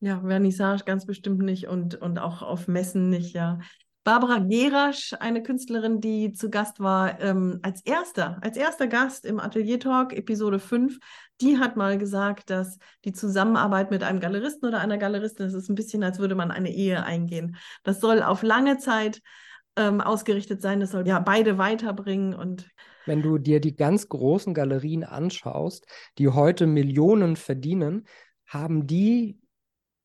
S1: Ja, Vernissage ganz bestimmt nicht und, und auch auf Messen nicht, ja. Barbara Gerasch, eine Künstlerin, die zu Gast war, ähm, als erster, als erster Gast im Atelier Talk, Episode 5, die hat mal gesagt, dass die Zusammenarbeit mit einem Galeristen oder einer Galeristin, das ist ein bisschen, als würde man eine Ehe eingehen. Das soll auf lange Zeit ähm, ausgerichtet sein, das soll ja beide weiterbringen und
S2: wenn du dir die ganz großen Galerien anschaust, die heute Millionen verdienen, haben die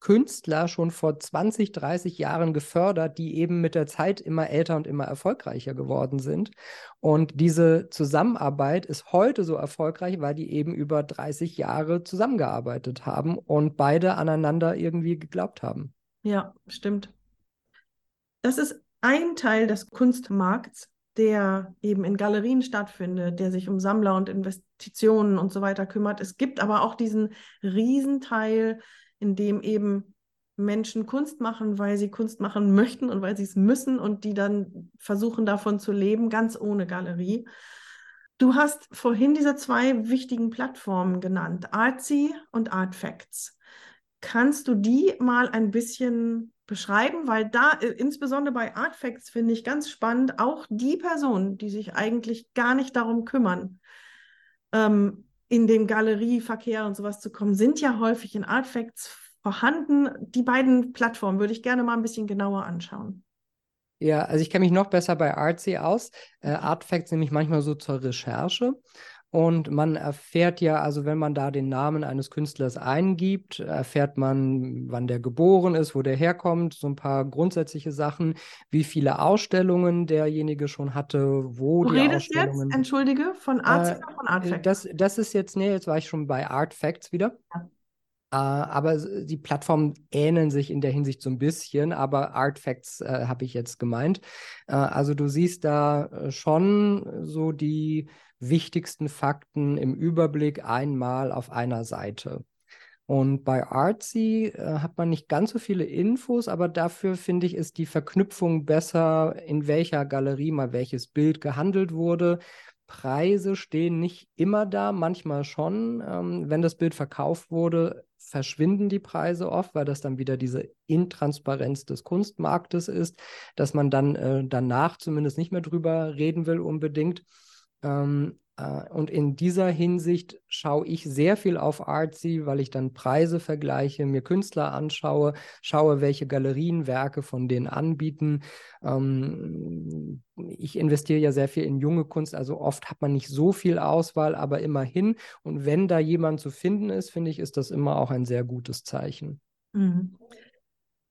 S2: Künstler schon vor 20, 30 Jahren gefördert, die eben mit der Zeit immer älter und immer erfolgreicher geworden sind. Und diese Zusammenarbeit ist heute so erfolgreich, weil die eben über 30 Jahre zusammengearbeitet haben und beide aneinander irgendwie geglaubt haben.
S1: Ja, stimmt. Das ist ein Teil des Kunstmarkts, der eben in Galerien stattfindet, der sich um Sammler und Investitionen und so weiter kümmert. Es gibt aber auch diesen Riesenteil, in dem eben Menschen Kunst machen, weil sie Kunst machen möchten und weil sie es müssen und die dann versuchen davon zu leben, ganz ohne Galerie. Du hast vorhin diese zwei wichtigen Plattformen genannt, Artsy und Artfacts. Kannst du die mal ein bisschen beschreiben? Weil da, äh, insbesondere bei Artfacts, finde ich ganz spannend, auch die Personen, die sich eigentlich gar nicht darum kümmern, ähm, in den Galerieverkehr und sowas zu kommen, sind ja häufig in Artfacts vorhanden. Die beiden Plattformen würde ich gerne mal ein bisschen genauer anschauen.
S2: Ja, also ich kenne mich noch besser bei Artsy aus. Äh, Artfacts nämlich manchmal so zur Recherche. Und man erfährt ja, also wenn man da den Namen eines Künstlers eingibt, erfährt man, wann der geboren ist, wo der herkommt, so ein paar grundsätzliche Sachen, wie viele Ausstellungen derjenige schon hatte, wo
S1: du
S2: die
S1: redest
S2: Ausstellungen.
S1: Jetzt, entschuldige, von Arts äh, oder von Artfacts?
S2: Das, das ist jetzt, nee, jetzt war ich schon bei Artfacts wieder. Ja. Uh, aber die Plattformen ähneln sich in der Hinsicht so ein bisschen, aber Artfacts uh, habe ich jetzt gemeint. Uh, also du siehst da äh, schon so die wichtigsten Fakten im Überblick einmal auf einer Seite. Und bei Artsy äh, hat man nicht ganz so viele Infos, aber dafür finde ich, ist die Verknüpfung besser, in welcher Galerie mal welches Bild gehandelt wurde. Preise stehen nicht immer da, manchmal schon. Ähm, wenn das Bild verkauft wurde, verschwinden die Preise oft, weil das dann wieder diese Intransparenz des Kunstmarktes ist, dass man dann äh, danach zumindest nicht mehr drüber reden will unbedingt. Ähm, äh, und in dieser Hinsicht schaue ich sehr viel auf Artsy, weil ich dann Preise vergleiche, mir Künstler anschaue, schaue, welche Galerien Werke von denen anbieten. Ähm, ich investiere ja sehr viel in junge Kunst, also oft hat man nicht so viel Auswahl, aber immerhin. Und wenn da jemand zu finden ist, finde ich, ist das immer auch ein sehr gutes Zeichen.
S1: Mhm.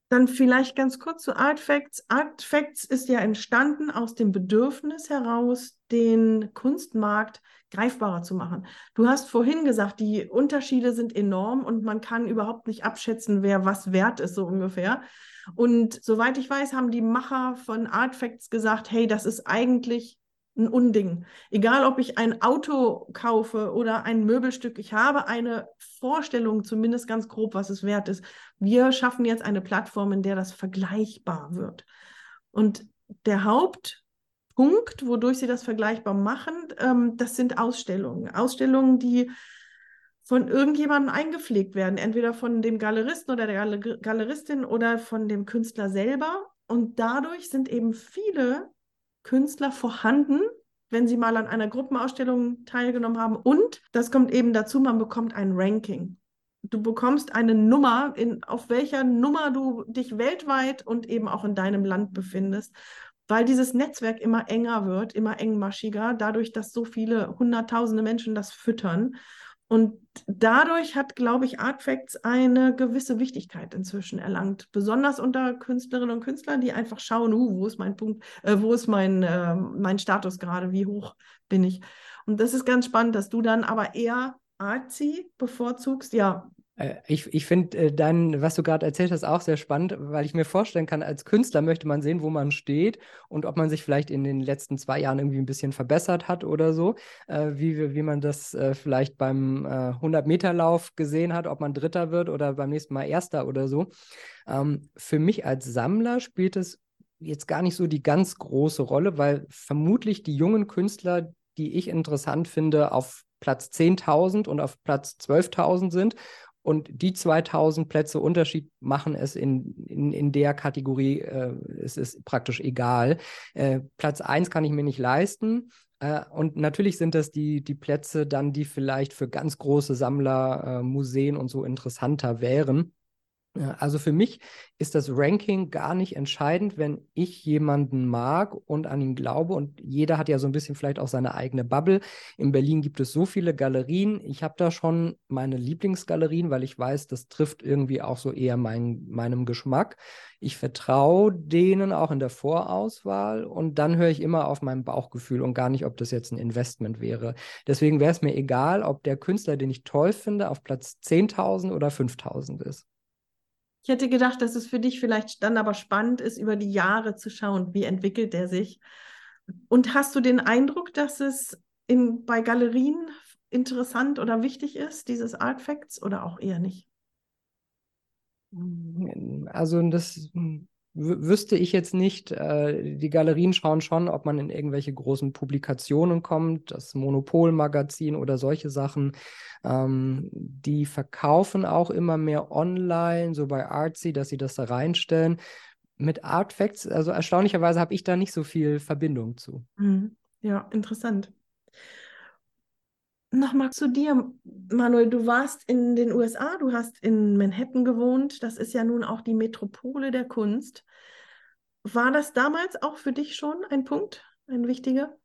S1: Dann vielleicht ganz kurz zu Artfacts. Artfacts ist ja entstanden aus dem Bedürfnis heraus, den Kunstmarkt greifbarer zu machen. Du hast vorhin gesagt, die Unterschiede sind enorm und man kann überhaupt nicht abschätzen, wer was wert ist, so ungefähr. Und soweit ich weiß, haben die Macher von Artfacts gesagt, hey, das ist eigentlich ein Unding. Egal, ob ich ein Auto kaufe oder ein Möbelstück, ich habe eine Vorstellung, zumindest ganz grob, was es wert ist. Wir schaffen jetzt eine Plattform, in der das vergleichbar wird. Und der Hauptpunkt, wodurch sie das vergleichbar machen, ähm, das sind Ausstellungen. Ausstellungen, die von irgendjemandem eingepflegt werden, entweder von dem Galeristen oder der Galeristin oder von dem Künstler selber. Und dadurch sind eben viele Künstler vorhanden, wenn sie mal an einer Gruppenausstellung teilgenommen haben. Und das kommt eben dazu, man bekommt ein Ranking. Du bekommst eine Nummer, in, auf welcher Nummer du dich weltweit und eben auch in deinem Land befindest, weil dieses Netzwerk immer enger wird, immer engmaschiger, dadurch, dass so viele hunderttausende Menschen das füttern. Und dadurch hat, glaube ich, Artfacts eine gewisse Wichtigkeit inzwischen erlangt. Besonders unter Künstlerinnen und Künstlern, die einfach schauen, uh, wo ist mein Punkt, äh, wo ist mein, äh, mein Status gerade, wie hoch bin ich. Und das ist ganz spannend, dass du dann aber eher artsy bevorzugst. Ja,
S2: ich, ich finde äh, dein, was du gerade erzählt hast, auch sehr spannend, weil ich mir vorstellen kann, als Künstler möchte man sehen, wo man steht und ob man sich vielleicht in den letzten zwei Jahren irgendwie ein bisschen verbessert hat oder so, äh, wie, wie man das äh, vielleicht beim äh, 100-Meter-Lauf gesehen hat, ob man Dritter wird oder beim nächsten Mal Erster oder so. Ähm, für mich als Sammler spielt es jetzt gar nicht so die ganz große Rolle, weil vermutlich die jungen Künstler, die ich interessant finde, auf Platz 10.000 und auf Platz 12.000 sind und die 2000 Plätze Unterschied machen es in, in, in der Kategorie, äh, es ist praktisch egal. Äh, Platz 1 kann ich mir nicht leisten. Äh, und natürlich sind das die, die Plätze dann, die vielleicht für ganz große Sammler, äh, Museen und so interessanter wären. Also für mich ist das Ranking gar nicht entscheidend, wenn ich jemanden mag und an ihn glaube. Und jeder hat ja so ein bisschen vielleicht auch seine eigene Bubble. In Berlin gibt es so viele Galerien. Ich habe da schon meine Lieblingsgalerien, weil ich weiß, das trifft irgendwie auch so eher mein, meinem Geschmack. Ich vertraue denen auch in der Vorauswahl und dann höre ich immer auf mein Bauchgefühl und gar nicht, ob das jetzt ein Investment wäre. Deswegen wäre es mir egal, ob der Künstler, den ich toll finde, auf Platz 10.000 oder 5.000 ist.
S1: Ich hätte gedacht, dass es für dich vielleicht dann aber spannend ist, über die Jahre zu schauen, wie entwickelt der sich. Und hast du den Eindruck, dass es in, bei Galerien interessant oder wichtig ist, dieses Artfacts, oder auch eher nicht?
S2: Also das wüsste ich jetzt nicht. Äh, die Galerien schauen schon, ob man in irgendwelche großen Publikationen kommt, das Monopol-Magazin oder solche Sachen. Ähm, die verkaufen auch immer mehr online, so bei Artsy, dass sie das da reinstellen. Mit Artfacts, also erstaunlicherweise habe ich da nicht so viel Verbindung zu.
S1: Mhm. Ja, interessant. Nochmal zu dir, Manuel. Du warst in den USA, du hast in Manhattan gewohnt. Das ist ja nun auch die Metropole der Kunst. War das damals auch für dich schon ein Punkt, ein wichtiger?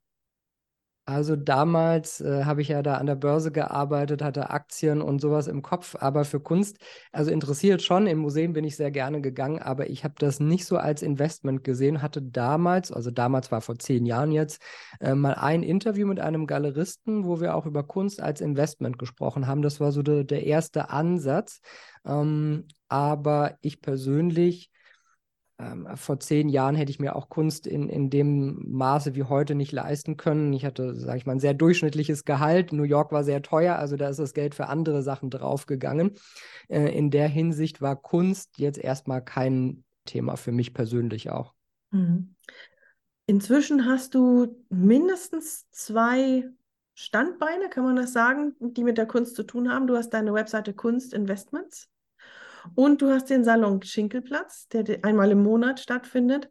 S2: Also damals äh, habe ich ja da an der Börse gearbeitet, hatte Aktien und sowas im Kopf, aber für Kunst, also interessiert schon, im Museum bin ich sehr gerne gegangen, aber ich habe das nicht so als Investment gesehen, hatte damals, also damals war vor zehn Jahren jetzt, äh, mal ein Interview mit einem Galeristen, wo wir auch über Kunst als Investment gesprochen haben. Das war so de, der erste Ansatz. Ähm, aber ich persönlich ähm, vor zehn Jahren hätte ich mir auch Kunst in, in dem Maße wie heute nicht leisten können. Ich hatte, sage ich mal, ein sehr durchschnittliches Gehalt. New York war sehr teuer, also da ist das Geld für andere Sachen draufgegangen. Äh, in der Hinsicht war Kunst jetzt erstmal kein Thema für mich persönlich auch. Mhm.
S1: Inzwischen hast du mindestens zwei Standbeine, kann man das sagen, die mit der Kunst zu tun haben. Du hast deine Webseite Kunst Investments und du hast den Salon Schinkelplatz, der einmal im Monat stattfindet.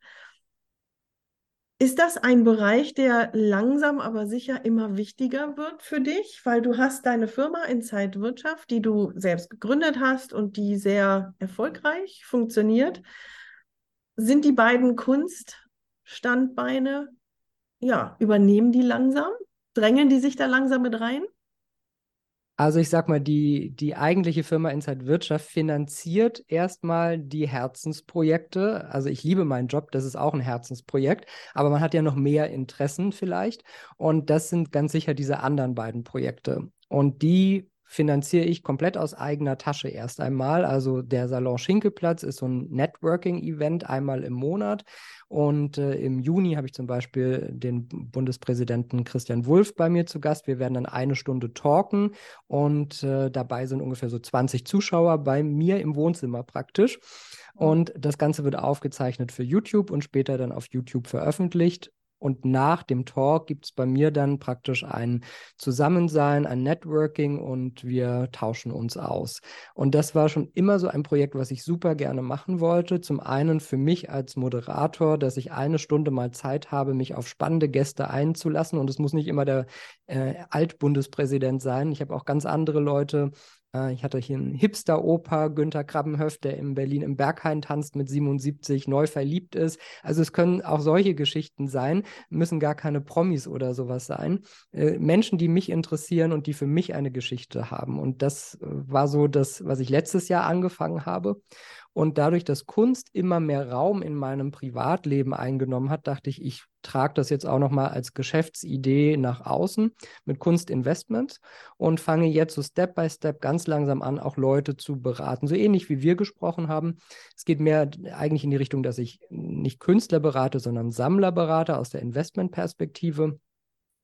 S1: Ist das ein Bereich, der langsam aber sicher immer wichtiger wird für dich, weil du hast deine Firma Inside Wirtschaft, die du selbst gegründet hast und die sehr erfolgreich funktioniert. Sind die beiden Kunststandbeine, ja, übernehmen die langsam? Drängen die sich da langsam mit rein?
S2: Also ich sag mal, die, die eigentliche Firma Inside Wirtschaft finanziert erstmal die Herzensprojekte. Also ich liebe meinen Job, das ist auch ein Herzensprojekt, aber man hat ja noch mehr Interessen vielleicht. Und das sind ganz sicher diese anderen beiden Projekte. Und die finanziere ich komplett aus eigener Tasche erst einmal. Also der Salon Schinkelplatz ist so ein Networking-Event einmal im Monat. Und äh, im Juni habe ich zum Beispiel den Bundespräsidenten Christian Wulff bei mir zu Gast. Wir werden dann eine Stunde talken und äh, dabei sind ungefähr so 20 Zuschauer bei mir im Wohnzimmer praktisch. Und das Ganze wird aufgezeichnet für YouTube und später dann auf YouTube veröffentlicht. Und nach dem Talk gibt es bei mir dann praktisch ein Zusammensein, ein Networking und wir tauschen uns aus. Und das war schon immer so ein Projekt, was ich super gerne machen wollte. Zum einen für mich als Moderator, dass ich eine Stunde mal Zeit habe, mich auf spannende Gäste einzulassen. Und es muss nicht immer der äh, Altbundespräsident sein. Ich habe auch ganz andere Leute ich hatte hier einen Hipster-Oper, Günther Krabbenhöf, der in Berlin im Berghain tanzt mit 77, neu verliebt ist. Also es können auch solche Geschichten sein, müssen gar keine Promis oder sowas sein. Äh, Menschen, die mich interessieren und die für mich eine Geschichte haben. Und das äh, war so das, was ich letztes Jahr angefangen habe. Und dadurch, dass Kunst immer mehr Raum in meinem Privatleben eingenommen hat, dachte ich, ich trage das jetzt auch nochmal als Geschäftsidee nach außen mit Kunstinvestments und fange jetzt so Step by Step ganz langsam an, auch Leute zu beraten. So ähnlich wie wir gesprochen haben. Es geht mehr eigentlich in die Richtung, dass ich nicht Künstler berate, sondern Sammler berate aus der Investmentperspektive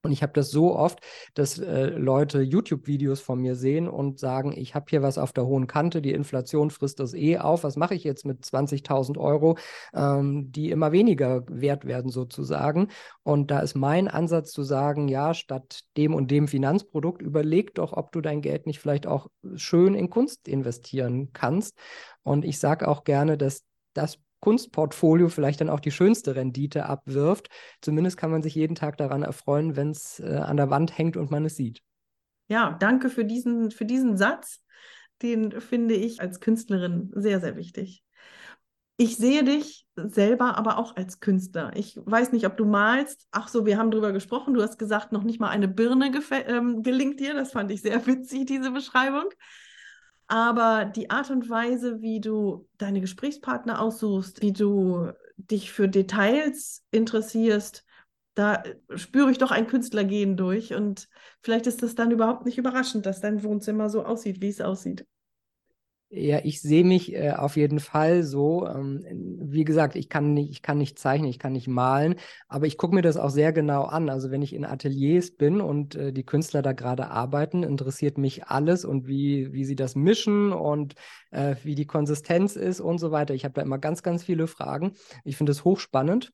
S2: und ich habe das so oft, dass äh, Leute YouTube-Videos von mir sehen und sagen, ich habe hier was auf der hohen Kante, die Inflation frisst das eh auf, was mache ich jetzt mit 20.000 Euro, ähm, die immer weniger wert werden sozusagen. Und da ist mein Ansatz zu sagen, ja, statt dem und dem Finanzprodukt, überleg doch, ob du dein Geld nicht vielleicht auch schön in Kunst investieren kannst. Und ich sage auch gerne, dass das Kunstportfolio vielleicht dann auch die schönste Rendite abwirft. Zumindest kann man sich jeden Tag daran erfreuen, wenn es äh, an der Wand hängt und man es sieht.
S1: Ja, danke für diesen, für diesen Satz. Den finde ich als Künstlerin sehr, sehr wichtig. Ich sehe dich selber aber auch als Künstler. Ich weiß nicht, ob du malst. Ach so, wir haben darüber gesprochen. Du hast gesagt, noch nicht mal eine Birne ähm, gelingt dir. Das fand ich sehr witzig, diese Beschreibung. Aber die Art und Weise, wie du deine Gesprächspartner aussuchst, wie du dich für Details interessierst, da spüre ich doch ein Künstlergehen durch. Und vielleicht ist das dann überhaupt nicht überraschend, dass dein Wohnzimmer so aussieht, wie es aussieht.
S2: Ja, ich sehe mich äh, auf jeden Fall so. Ähm, wie gesagt, ich kann nicht, ich kann nicht zeichnen, ich kann nicht malen, aber ich gucke mir das auch sehr genau an. Also wenn ich in Ateliers bin und äh, die Künstler da gerade arbeiten, interessiert mich alles und wie, wie sie das mischen und äh, wie die Konsistenz ist und so weiter. Ich habe da immer ganz, ganz viele Fragen. Ich finde es hochspannend.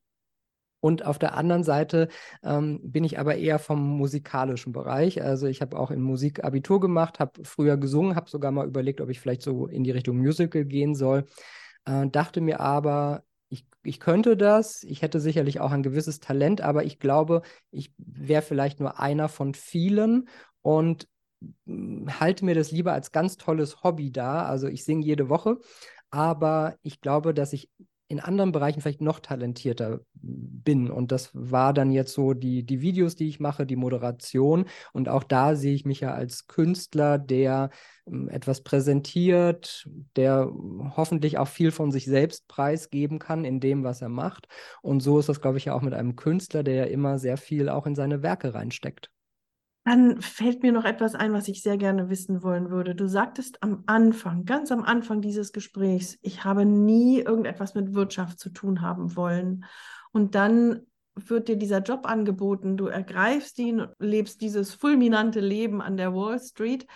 S2: Und auf der anderen Seite ähm, bin ich aber eher vom musikalischen Bereich. Also ich habe auch in Musik Abitur gemacht, habe früher gesungen, habe sogar mal überlegt, ob ich vielleicht so in die Richtung Musical gehen soll. Äh, dachte mir aber, ich, ich könnte das, ich hätte sicherlich auch ein gewisses Talent, aber ich glaube, ich wäre vielleicht nur einer von vielen und hm, halte mir das lieber als ganz tolles Hobby da. Also ich singe jede Woche, aber ich glaube, dass ich in anderen Bereichen vielleicht noch talentierter bin. Und das war dann jetzt so die, die Videos, die ich mache, die Moderation. Und auch da sehe ich mich ja als Künstler, der ähm, etwas präsentiert, der hoffentlich auch viel von sich selbst preisgeben kann in dem, was er macht. Und so ist das, glaube ich, ja auch mit einem Künstler, der ja immer sehr viel auch in seine Werke reinsteckt.
S1: Dann fällt mir noch etwas ein, was ich sehr gerne wissen wollen würde. Du sagtest am Anfang, ganz am Anfang dieses Gesprächs, ich habe nie irgendetwas mit Wirtschaft zu tun haben wollen. Und dann wird dir dieser Job angeboten, du ergreifst ihn, lebst dieses fulminante Leben an der Wall Street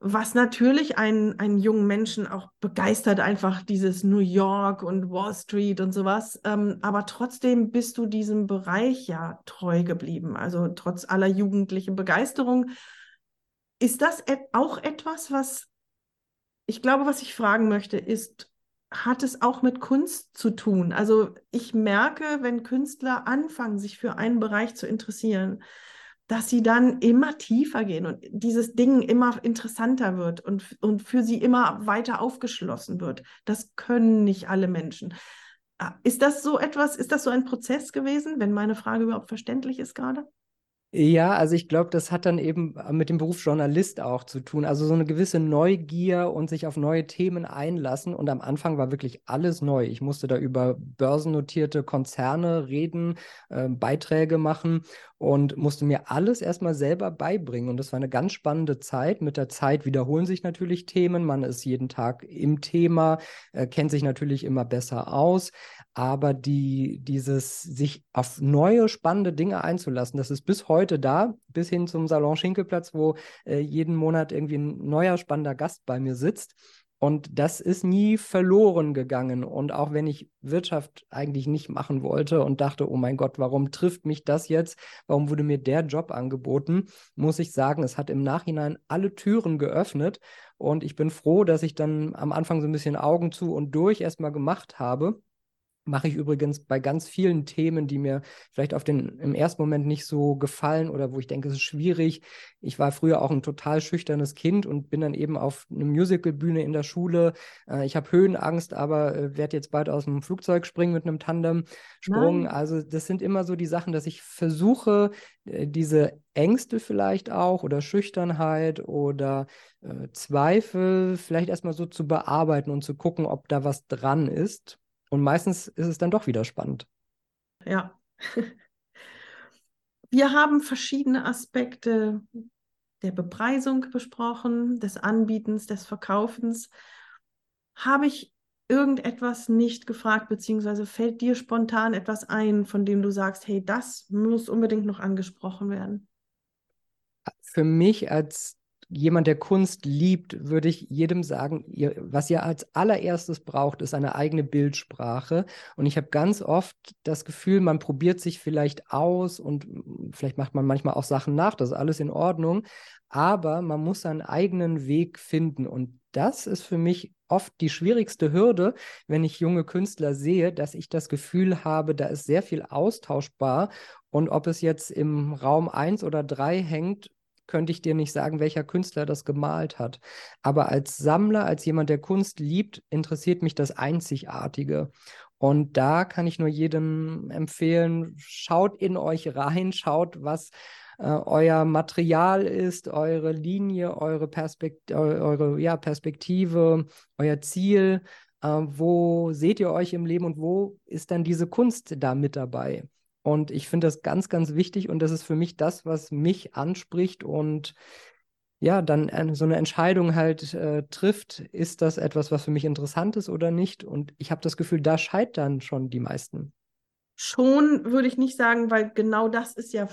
S1: was natürlich einen, einen jungen Menschen auch begeistert, einfach dieses New York und Wall Street und sowas. Ähm, aber trotzdem bist du diesem Bereich ja treu geblieben. Also trotz aller jugendlichen Begeisterung. Ist das auch etwas, was ich glaube, was ich fragen möchte, ist, hat es auch mit Kunst zu tun? Also ich merke, wenn Künstler anfangen, sich für einen Bereich zu interessieren, dass sie dann immer tiefer gehen und dieses Ding immer interessanter wird und, und für sie immer weiter aufgeschlossen wird. Das können nicht alle Menschen. Ah, ist das so etwas, ist das so ein Prozess gewesen, wenn meine Frage überhaupt verständlich ist gerade?
S2: Ja, also ich glaube, das hat dann eben äh, mit dem Beruf Journalist auch zu tun. Also so eine gewisse Neugier und sich auf neue Themen einlassen. Und am Anfang war wirklich alles neu. Ich musste da über börsennotierte Konzerne reden, äh, Beiträge machen und musste mir alles erstmal selber beibringen. Und das war eine ganz spannende Zeit. Mit der Zeit wiederholen sich natürlich Themen. Man ist jeden Tag im Thema, äh, kennt sich natürlich immer besser aus aber die, dieses sich auf neue spannende Dinge einzulassen, das ist bis heute da, bis hin zum Salon Schinkelplatz, wo äh, jeden Monat irgendwie ein neuer spannender Gast bei mir sitzt. Und das ist nie verloren gegangen. Und auch wenn ich Wirtschaft eigentlich nicht machen wollte und dachte, oh mein Gott, warum trifft mich das jetzt? Warum wurde mir der Job angeboten? Muss ich sagen, es hat im Nachhinein alle Türen geöffnet. Und ich bin froh, dass ich dann am Anfang so ein bisschen Augen zu und durch erstmal gemacht habe Mache ich übrigens bei ganz vielen Themen, die mir vielleicht auf den im ersten Moment nicht so gefallen oder wo ich denke, es ist schwierig. Ich war früher auch ein total schüchternes Kind und bin dann eben auf eine Musicalbühne in der Schule. Äh, ich habe Höhenangst, aber äh, werde jetzt bald aus dem Flugzeug springen mit einem Tandemsprung. Nein. Also das sind immer so die Sachen, dass ich versuche, äh, diese Ängste vielleicht auch oder Schüchternheit oder äh, Zweifel vielleicht erstmal so zu bearbeiten und zu gucken, ob da was dran ist und meistens ist es dann doch wieder spannend.
S1: Ja. Wir haben verschiedene Aspekte der Bepreisung besprochen, des Anbietens, des Verkaufens. Habe ich irgendetwas nicht gefragt, beziehungsweise fällt dir spontan etwas ein, von dem du sagst, hey, das muss unbedingt noch angesprochen werden?
S2: Für mich als jemand, der Kunst liebt, würde ich jedem sagen, ihr, was ihr als allererstes braucht, ist eine eigene Bildsprache. Und ich habe ganz oft das Gefühl, man probiert sich vielleicht aus und vielleicht macht man manchmal auch Sachen nach, das ist alles in Ordnung. Aber man muss seinen eigenen Weg finden. Und das ist für mich oft die schwierigste Hürde, wenn ich junge Künstler sehe, dass ich das Gefühl habe, da ist sehr viel austauschbar. Und ob es jetzt im Raum 1 oder 3 hängt, könnte ich dir nicht sagen, welcher Künstler das gemalt hat. Aber als Sammler, als jemand, der Kunst liebt, interessiert mich das Einzigartige. Und da kann ich nur jedem empfehlen, schaut in euch rein, schaut, was äh, euer Material ist, eure Linie, eure, Perspekt eure ja, Perspektive, euer Ziel. Äh, wo seht ihr euch im Leben und wo ist dann diese Kunst da mit dabei? Und ich finde das ganz, ganz wichtig und das ist für mich das, was mich anspricht und ja, dann so eine Entscheidung halt äh, trifft, ist das etwas, was für mich interessant ist oder nicht? Und ich habe das Gefühl, da scheitern schon die meisten.
S1: Schon würde ich nicht sagen, weil genau das ist ja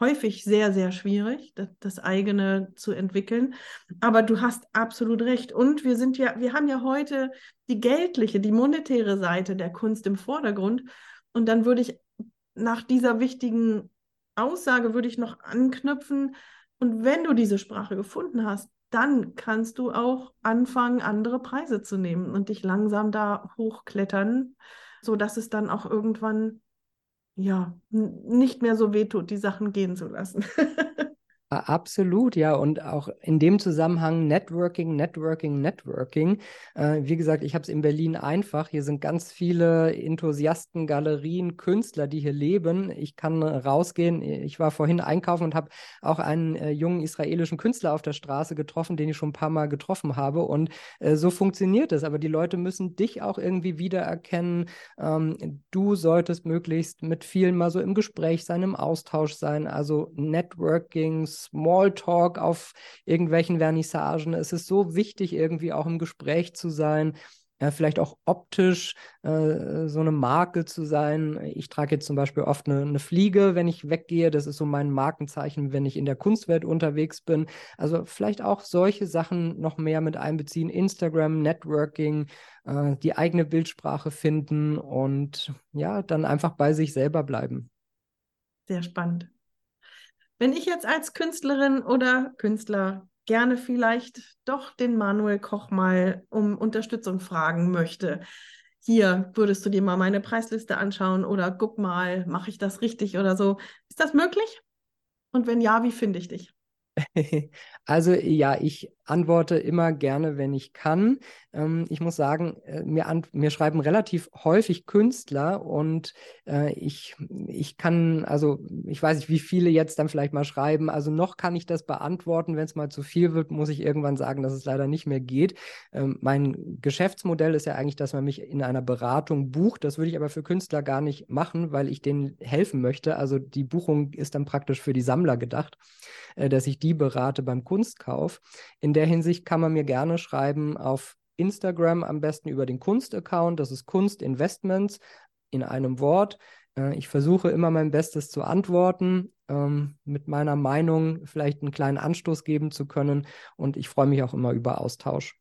S1: häufig sehr, sehr schwierig, das, das, eigene zu entwickeln. Aber du hast absolut recht. Und wir sind ja, wir haben ja heute die geldliche, die monetäre Seite der Kunst im Vordergrund. Und dann würde ich nach dieser wichtigen Aussage würde ich noch anknüpfen. Und wenn du diese Sprache gefunden hast, dann kannst du auch anfangen, andere Preise zu nehmen und dich langsam da hochklettern, sodass es dann auch irgendwann ja nicht mehr so wehtut, die Sachen gehen zu lassen.
S2: Absolut, ja. Und auch in dem Zusammenhang Networking, Networking, Networking. Äh, wie gesagt, ich habe es in Berlin einfach. Hier sind ganz viele Enthusiasten, Galerien, Künstler, die hier leben. Ich kann rausgehen. Ich war vorhin einkaufen und habe auch einen äh, jungen israelischen Künstler auf der Straße getroffen, den ich schon ein paar Mal getroffen habe. Und äh, so funktioniert es. Aber die Leute müssen dich auch irgendwie wiedererkennen. Ähm, du solltest möglichst mit vielen mal so im Gespräch sein, im Austausch sein. Also Networking, Smalltalk auf irgendwelchen Vernissagen. Es ist so wichtig, irgendwie auch im Gespräch zu sein. Ja, vielleicht auch optisch äh, so eine Marke zu sein. Ich trage jetzt zum Beispiel oft eine, eine, Fliege, wenn ich weggehe. Das ist so mein Markenzeichen, wenn ich in der Kunstwelt unterwegs bin. Also vielleicht auch solche Sachen noch mehr mit einbeziehen. Instagram, Networking, äh, die eigene Bildsprache finden und ja, dann einfach bei sich selber bleiben.
S1: Sehr spannend. Wenn ich jetzt als Künstlerin oder Künstler gerne vielleicht doch den Manuel Koch mal um Unterstützung fragen möchte, hier würdest du dir mal meine Preisliste anschauen oder guck mal, mache ich das richtig oder so. Ist das möglich? Und wenn ja, wie finde ich dich?
S2: Also ja, ich antworte immer gerne, wenn ich kann. Ähm, ich muss sagen, äh, mir, an, mir schreiben relativ häufig Künstler und äh, ich, ich kann, also ich weiß nicht, wie viele jetzt dann vielleicht mal schreiben. Also noch kann ich das beantworten. Wenn es mal zu viel wird, muss ich irgendwann sagen, dass es leider nicht mehr geht. Ähm, mein Geschäftsmodell ist ja eigentlich, dass man mich in einer Beratung bucht. Das würde ich aber für Künstler gar nicht machen, weil ich denen helfen möchte. Also die Buchung ist dann praktisch für die Sammler gedacht, äh, dass ich die berate beim Kunstkauf. In der Hinsicht kann man mir gerne schreiben auf Instagram, am besten über den Kunst-Account. Das ist Kunstinvestments in einem Wort. Äh, ich versuche immer mein Bestes zu antworten, ähm, mit meiner Meinung vielleicht einen kleinen Anstoß geben zu können. Und ich freue mich auch immer über Austausch.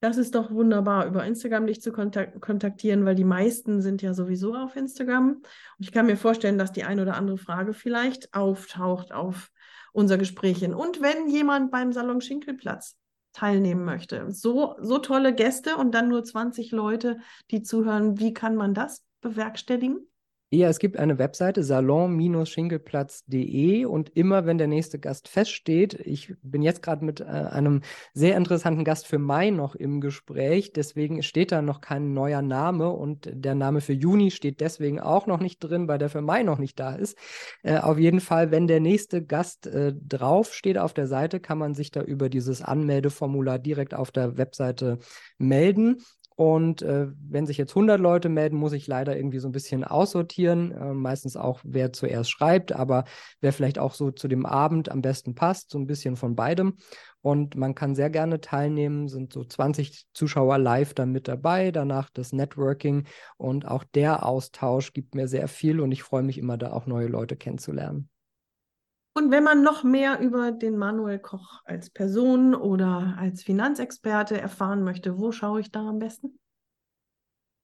S1: Das ist doch wunderbar, über Instagram dich zu kontak kontaktieren, weil die meisten sind ja sowieso auf Instagram. Und ich kann mir vorstellen, dass die eine oder andere Frage vielleicht auftaucht auf unser Gespräch hin. Und wenn jemand beim Salon Schinkelplatz teilnehmen möchte. So, so tolle Gäste und dann nur 20 Leute, die zuhören. Wie kann man das bewerkstelligen?
S2: Ja, es gibt eine Webseite salon-schinkelplatz.de und immer wenn der nächste Gast feststeht, ich bin jetzt gerade mit äh, einem sehr interessanten Gast für Mai noch im Gespräch, deswegen steht da noch kein neuer Name und der Name für Juni steht deswegen auch noch nicht drin, weil der für Mai noch nicht da ist. Äh, auf jeden Fall, wenn der nächste Gast äh, drauf steht auf der Seite, kann man sich da über dieses Anmeldeformular direkt auf der Webseite melden. Und äh, wenn sich jetzt 100 Leute melden, muss ich leider irgendwie so ein bisschen aussortieren. Äh, meistens auch, wer zuerst schreibt, aber wer vielleicht auch so zu dem Abend am besten passt, so ein bisschen von beidem. Und man kann sehr gerne teilnehmen, sind so 20 Zuschauer live dann mit dabei, danach das Networking und auch der Austausch gibt mir sehr viel und ich freue mich immer, da auch neue Leute kennenzulernen.
S1: Und wenn man noch mehr über den Manuel Koch als Person oder als Finanzexperte erfahren möchte, wo schaue ich da am besten?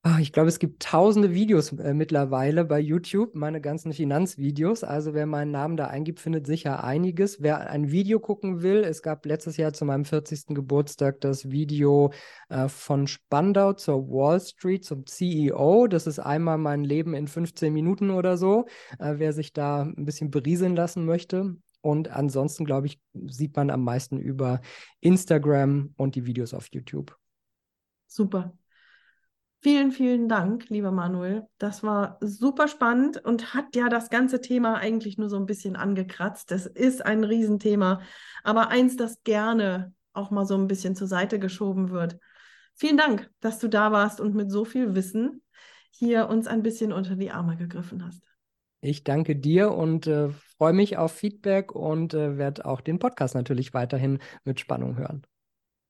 S2: Ah, ich glaube, es gibt tausende Videos äh, mittlerweile bei YouTube, meine ganzen Finanzvideos. Also wer meinen Namen da eingibt, findet sicher einiges. Wer ein Video gucken will, es gab letztes Jahr zu meinem 40. Geburtstag das Video äh, von Spandau zur Wall Street zum CEO. Das ist einmal mein Leben in 15 Minuten oder so. Äh, wer sich da ein bisschen berieseln lassen möchte. Und ansonsten, glaube ich, sieht man am meisten über Instagram und die Videos auf YouTube.
S1: Super. Vielen, vielen Dank, lieber Manuel. Das war super spannend und hat ja das ganze Thema eigentlich nur so ein bisschen angekratzt. Das ist ein Riesenthema, aber eins, das gerne auch mal so ein bisschen zur Seite geschoben wird. Vielen Dank, dass du da warst und mit so viel Wissen hier uns ein bisschen unter die Arme gegriffen hast.
S2: Ich danke dir und äh, freue mich auf Feedback und äh, werde auch den Podcast natürlich weiterhin mit Spannung hören.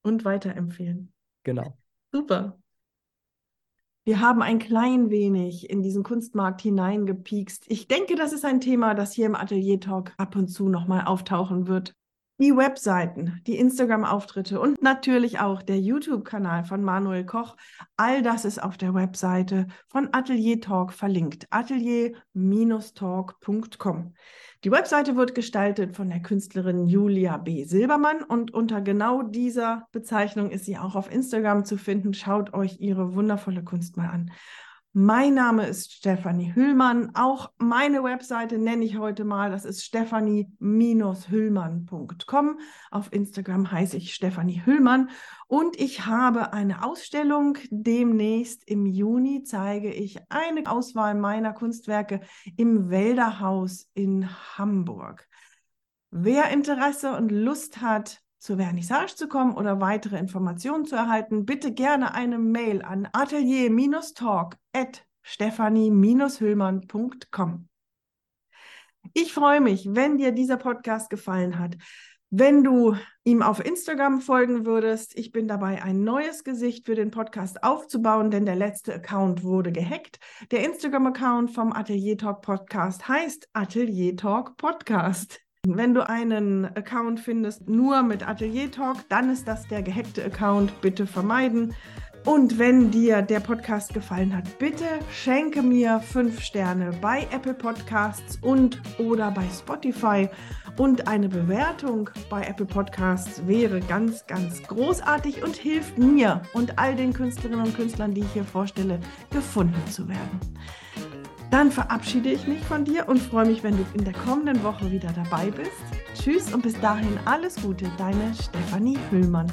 S1: Und weiterempfehlen.
S2: Genau.
S1: Super. Wir haben ein klein wenig in diesen Kunstmarkt hineingepiekst. Ich denke, das ist ein Thema, das hier im Atelier Talk ab und zu nochmal auftauchen wird. Die Webseiten, die Instagram-Auftritte und natürlich auch der YouTube-Kanal von Manuel Koch. All das ist auf der Webseite von Atelier Talk verlinkt. Atelier-talk.com. Die Webseite wird gestaltet von der Künstlerin Julia B. Silbermann und unter genau dieser Bezeichnung ist sie auch auf Instagram zu finden. Schaut euch ihre wundervolle Kunst mal an. Mein Name ist Stefanie Hüllmann. Auch meine Webseite nenne ich heute mal. Das ist stefanie-hüllmann.com. Auf Instagram heiße ich Stefanie Hüllmann. Und ich habe eine Ausstellung. Demnächst im Juni zeige ich eine Auswahl meiner Kunstwerke im Wälderhaus in Hamburg. Wer Interesse und Lust hat, zur Vernissage zu kommen oder weitere Informationen zu erhalten, bitte gerne eine Mail an atelier-talk@stephanie-hüllmann.com. Ich freue mich, wenn dir dieser Podcast gefallen hat, wenn du ihm auf Instagram folgen würdest. Ich bin dabei, ein neues Gesicht für den Podcast aufzubauen, denn der letzte Account wurde gehackt. Der Instagram-Account vom Atelier Talk Podcast heißt Atelier Talk Podcast. Wenn du einen Account findest nur mit Atelier Talk, dann ist das der gehackte Account. Bitte vermeiden. Und wenn dir der Podcast gefallen hat, bitte schenke mir fünf Sterne bei Apple Podcasts und oder bei Spotify. Und eine Bewertung bei Apple Podcasts wäre ganz, ganz großartig und hilft mir und all den Künstlerinnen und Künstlern, die ich hier vorstelle, gefunden zu werden. Dann verabschiede ich mich von dir und freue mich, wenn du in der kommenden Woche wieder dabei bist. Tschüss und bis dahin alles Gute, deine Stefanie Hüllmann.